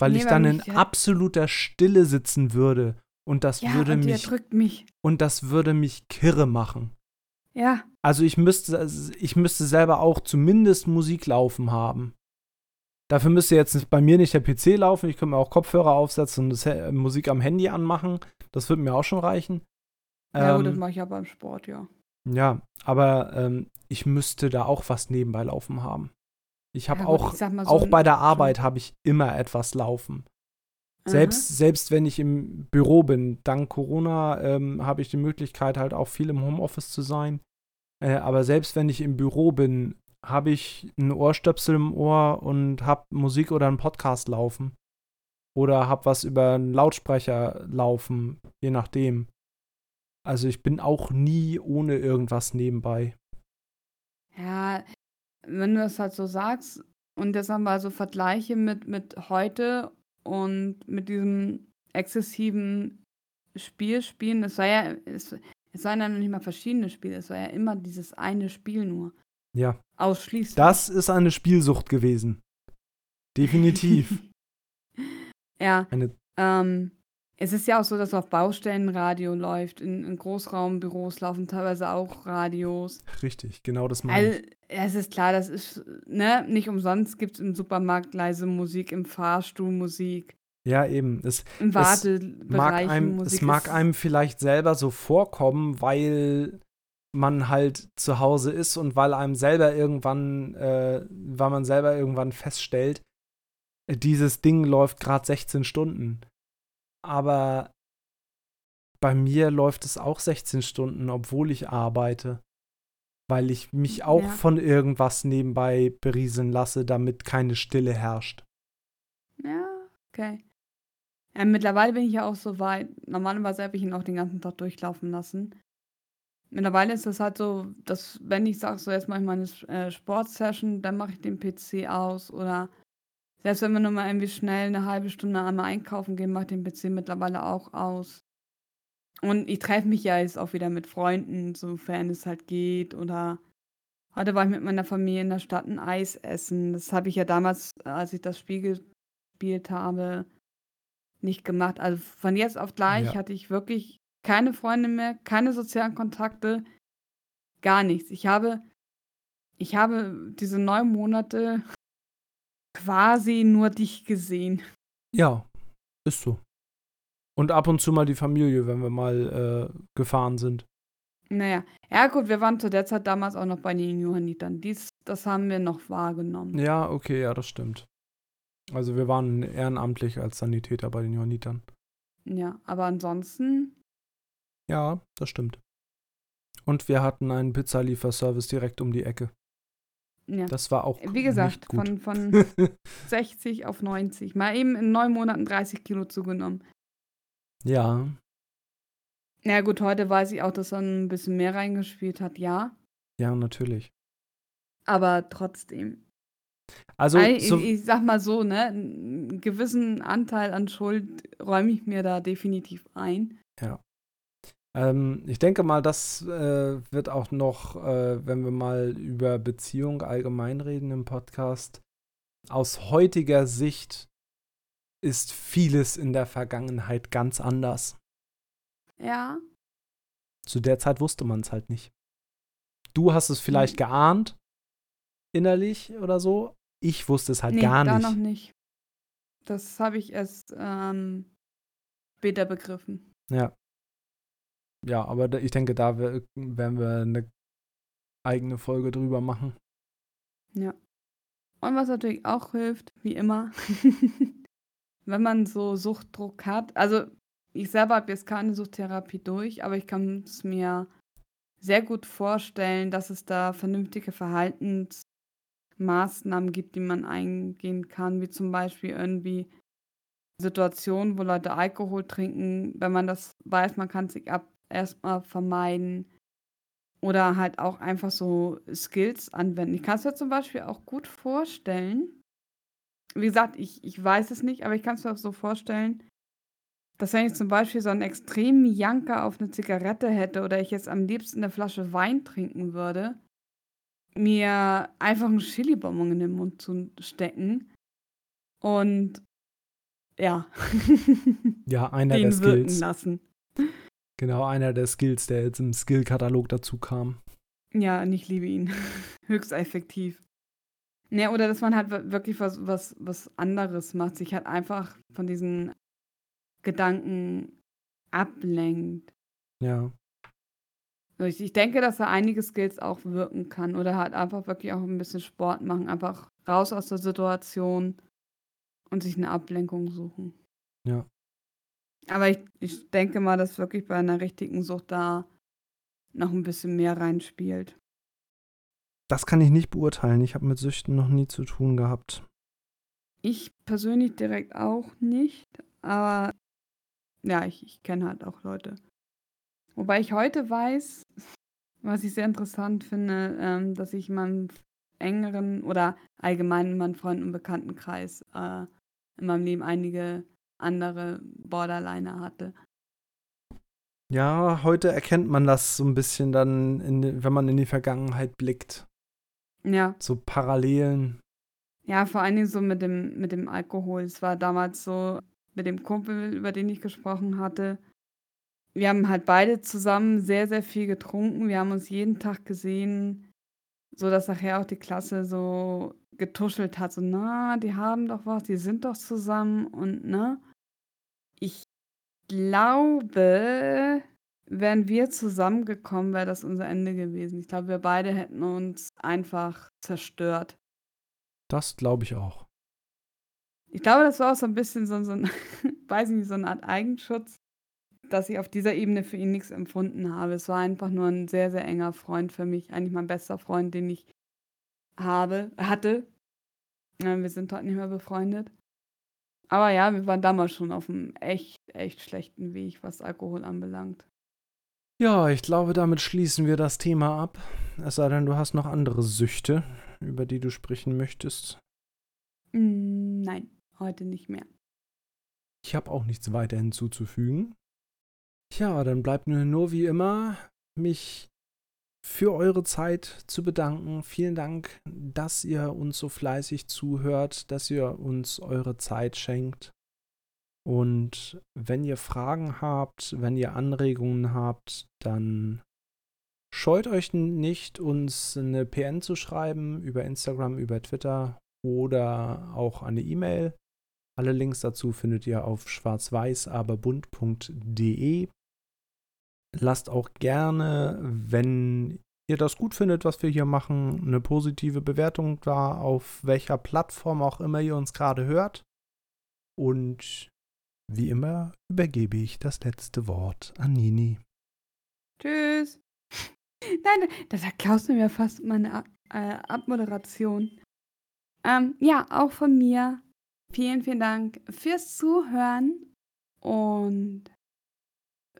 Weil Nee, ich dann in halt- absoluter Stille sitzen würde. Und das Ja, würde und mich, mich. und das würde mich kirre machen. Ja, Also ich müsste, ich müsste selber auch zumindest Musik laufen haben. Dafür müsste jetzt bei mir nicht der PC laufen. Ich könnte mir auch Kopfhörer aufsetzen und He- Musik am Handy anmachen. Das würde mir auch schon reichen. ja gut, das Ähm, mache ich ja beim Sport, ja. ja, aber ähm, ich müsste da auch was nebenbei laufen haben. Ich habe Ja auch, ich so auch bei der Arbeit habe ich immer etwas laufen. Aha. Selbst, selbst wenn ich im Büro bin, dank Corona ähm, habe ich die Möglichkeit, halt auch viel im Homeoffice zu sein. Äh, aber selbst wenn ich im Büro bin, habe ich ein Ohrstöpsel im Ohr und habe Musik oder einen Podcast laufen. Oder habe was über einen Lautsprecher laufen, je nachdem. Also ich bin auch nie ohne irgendwas nebenbei. Ja, wenn du das halt so sagst und das dann mal so vergleiche mit, mit heute und mit diesem exzessiven Spielspielen, es war ja, es, es waren ja noch nicht mal verschiedene Spiele, es war ja immer dieses eine Spiel nur. Ja, Ausschließlich. das ist eine Spielsucht gewesen. Definitiv. ja, Eine, ähm, es ist ja auch so, dass auf Baustellen Radio läuft, in, in Großraumbüros laufen teilweise auch Radios. richtig, genau das meine ich. Also, es ist klar, das ist, ne, nicht umsonst gibt es im Supermarkt leise Musik, im Fahrstuhl Musik, Ja, eben. Es, im mag Wartebereich einem, Musik. es mag Es- einem vielleicht selber so vorkommen, weil man halt zu Hause ist und weil einem selber irgendwann, äh, weil man selber irgendwann feststellt, äh, dieses Ding läuft gerade 16 Stunden. Aber bei mir läuft es auch 16 Stunden, obwohl ich arbeite. Weil ich mich auch Ja. von irgendwas nebenbei berieseln lasse, damit keine Stille herrscht. Ja, okay. Ja, mittlerweile bin ich ja auch so weit. Normalerweise habe ich ihn auch den ganzen Tag durchlaufen lassen. Mittlerweile ist es halt so, dass wenn ich sage, so jetzt mache ich meine äh, Sportsession, dann mache ich den PC aus oder selbst wenn wir nur mal irgendwie schnell eine halbe Stunde einmal einkaufen gehen, mache ich den PC mittlerweile auch aus. Und ich treffe mich ja jetzt auch wieder mit Freunden, sofern es halt geht oder heute war ich mit meiner Familie in der Stadt ein Eis essen. Das habe ich ja damals, als ich das Spiel gespielt habe, nicht gemacht. Also von jetzt auf gleich Ja. hatte ich wirklich keine Freunde mehr, keine sozialen Kontakte, gar nichts. Ich habe, ich habe diese neun Monate quasi nur dich gesehen. Ja, ist so. Und ab und zu mal die Familie, wenn wir mal äh, gefahren sind. Naja, ja gut, wir waren zu der Zeit damals auch noch bei den Johannitern. Dies, das haben wir noch wahrgenommen. Ja, okay, ja, das stimmt. Also wir waren ehrenamtlich als Sanitäter bei den Johannitern. Ja, aber ansonsten, Ja, das stimmt. Und wir hatten einen Pizzalieferservice direkt um die Ecke. ja. Das war auch Wie gesagt, von, von 60 auf 90. Mal eben in neun Monaten 30 Kilo zugenommen. ja, Ja gut, heute weiß ich auch, dass er ein bisschen mehr reingespielt hat, ja. ja, natürlich. Aber trotzdem. Also, Ich, so, ich sag mal so, ne, einen gewissen Anteil an Schuld räume ich mir da definitiv ein. ja. Ähm, ich denke mal, das äh, wird auch noch, äh, wenn wir mal über Beziehung allgemein reden im Podcast. Aus heutiger Sicht ist vieles in der Vergangenheit ganz anders. Ja. Zu der Zeit wusste man es halt nicht. Du hast es vielleicht Mhm. geahnt, innerlich oder so. Ich wusste es halt Nee, gar da nicht. noch nicht. Das habe ich erst ähm, später begriffen. Ja. Ja, aber da, ich denke, da we- werden wir eine eigene Folge drüber machen. Ja. Und was natürlich auch hilft, wie immer, wenn man so Suchtdruck hat. Also ich selber habe jetzt keine Suchttherapie durch, aber ich kann es mir sehr gut vorstellen, dass es da vernünftige Verhaltensmaßnahmen gibt, die man eingehen kann, wie zum Beispiel irgendwie Situationen, wo Leute Alkohol trinken, wenn man das weiß, man kann sich ab erstmal vermeiden. Oder halt auch einfach so Skills anwenden. Ich kann es mir zum Beispiel auch gut vorstellen. Wie gesagt, ich, ich weiß es nicht, aber ich kann es mir auch so vorstellen, dass wenn ich zum Beispiel so einen extremen Janker auf eine Zigarette hätte oder ich jetzt am liebsten eine Flasche Wein trinken würde, mir einfach einen Chili-Bonbon in den Mund zu stecken und ja, Ja, einer der den wirken Skills. lassen. Genau, einer der Skills, der jetzt im Skill-Katalog dazu kam. Ja, und ich liebe ihn. Höchst effektiv. Ne, oder dass man halt wir- wirklich was, was, was anderes macht, sich halt einfach von diesen Gedanken ablenkt. Ja. Ich, ich denke, dass da einige Skills auch wirken kann. Oder halt einfach wirklich auch ein bisschen Sport machen, einfach raus aus der Situation und sich eine Ablenkung suchen. Ja. Aber ich, ich denke mal, dass wirklich bei einer richtigen Sucht da noch ein bisschen mehr reinspielt. Das kann ich nicht beurteilen. Ich habe mit Süchten noch nie zu tun gehabt. Ich persönlich direkt auch nicht, aber ja, ich, ich kenne halt auch Leute. Wobei ich heute weiß, was ich sehr interessant finde, ähm, dass ich in meinem engeren oder allgemein in meinem Freund- und Bekanntenkreis äh, in meinem Leben einige andere Borderliner hatte. Ja, heute erkennt man das so ein bisschen dann, in, wenn man in die Vergangenheit blickt. Ja, So Parallelen. ja, vor allen Dingen so mit dem, mit dem Alkohol. Es war damals so mit dem Kumpel, über den ich gesprochen hatte. Wir haben halt beide zusammen sehr, sehr viel getrunken. Wir haben uns jeden Tag gesehen, so dass nachher auch die Klasse so getuschelt hat. So, na, die haben doch was, die sind doch zusammen und ne. Ich glaube, wären wir zusammengekommen, wäre das unser Ende gewesen. Ich glaube, wir beide hätten uns einfach zerstört. Das glaube ich auch. Ich glaube, das war auch so ein bisschen so, so ein, weiß nicht, so eine Art Eigenschutz, dass ich auf dieser Ebene für ihn nichts empfunden habe. Es war einfach nur ein sehr, sehr enger Freund für mich. Eigentlich mein bester Freund, den ich habe, hatte. Wir sind heute nicht mehr befreundet. Aber ja, wir waren damals schon auf einem echt, echt schlechten Weg, was Alkohol anbelangt. Ja, ich glaube, damit schließen wir das Thema ab. Es sei denn, du hast noch andere Süchte, über die du sprechen möchtest. Mm, Nein, heute nicht mehr. Ich habe auch nichts weiter hinzuzufügen. Ja, dann bleibt mir nur wie immer, mich für eure Zeit zu bedanken. Vielen Dank, dass ihr uns so fleißig zuhört, dass ihr uns eure Zeit schenkt. Und wenn ihr Fragen habt, wenn ihr Anregungen habt, dann scheut euch nicht, uns eine PN zu schreiben über Instagram, über Twitter oder auch eine E-Mail. Alle Links dazu findet ihr auf schwarz-weiß-aber-bunt.de. Lasst auch gerne, wenn ihr das gut findet, was wir hier machen, eine positive Bewertung da, auf welcher Plattform auch immer ihr uns gerade hört. Und wie immer übergebe ich das letzte Wort an Nini. Tschüss. Nein, da verklaust du mir fast meine äh, Abmoderation. Ähm, ja, auch von mir. Vielen, vielen Dank fürs Zuhören. Und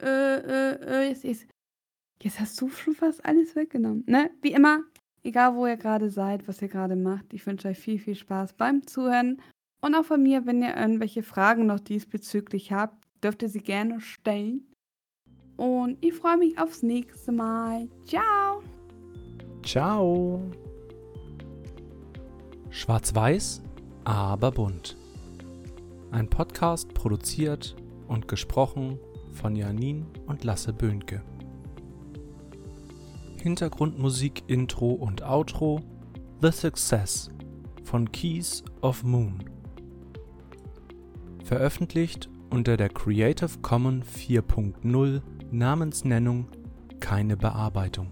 äh, äh, jetzt, jetzt, jetzt hast du schon fast alles weggenommen. Ne? Wie immer, Egal, wo ihr gerade seid, was ihr gerade macht. Ich wünsche euch viel, viel Spaß beim Zuhören. Und auch von mir, wenn ihr irgendwelche Fragen noch diesbezüglich habt, dürft ihr sie gerne stellen. Und ich freue mich aufs nächste Mal. Ciao. Ciao. Schwarz-Weiß, aber bunt. Ein Podcast produziert und gesprochen von Janin und Lasse Böhnke. Hintergrundmusik, Intro und Outro The Success von Keys of Moon. Veröffentlicht unter der Creative Commons 4.0 Namensnennung keine Bearbeitung.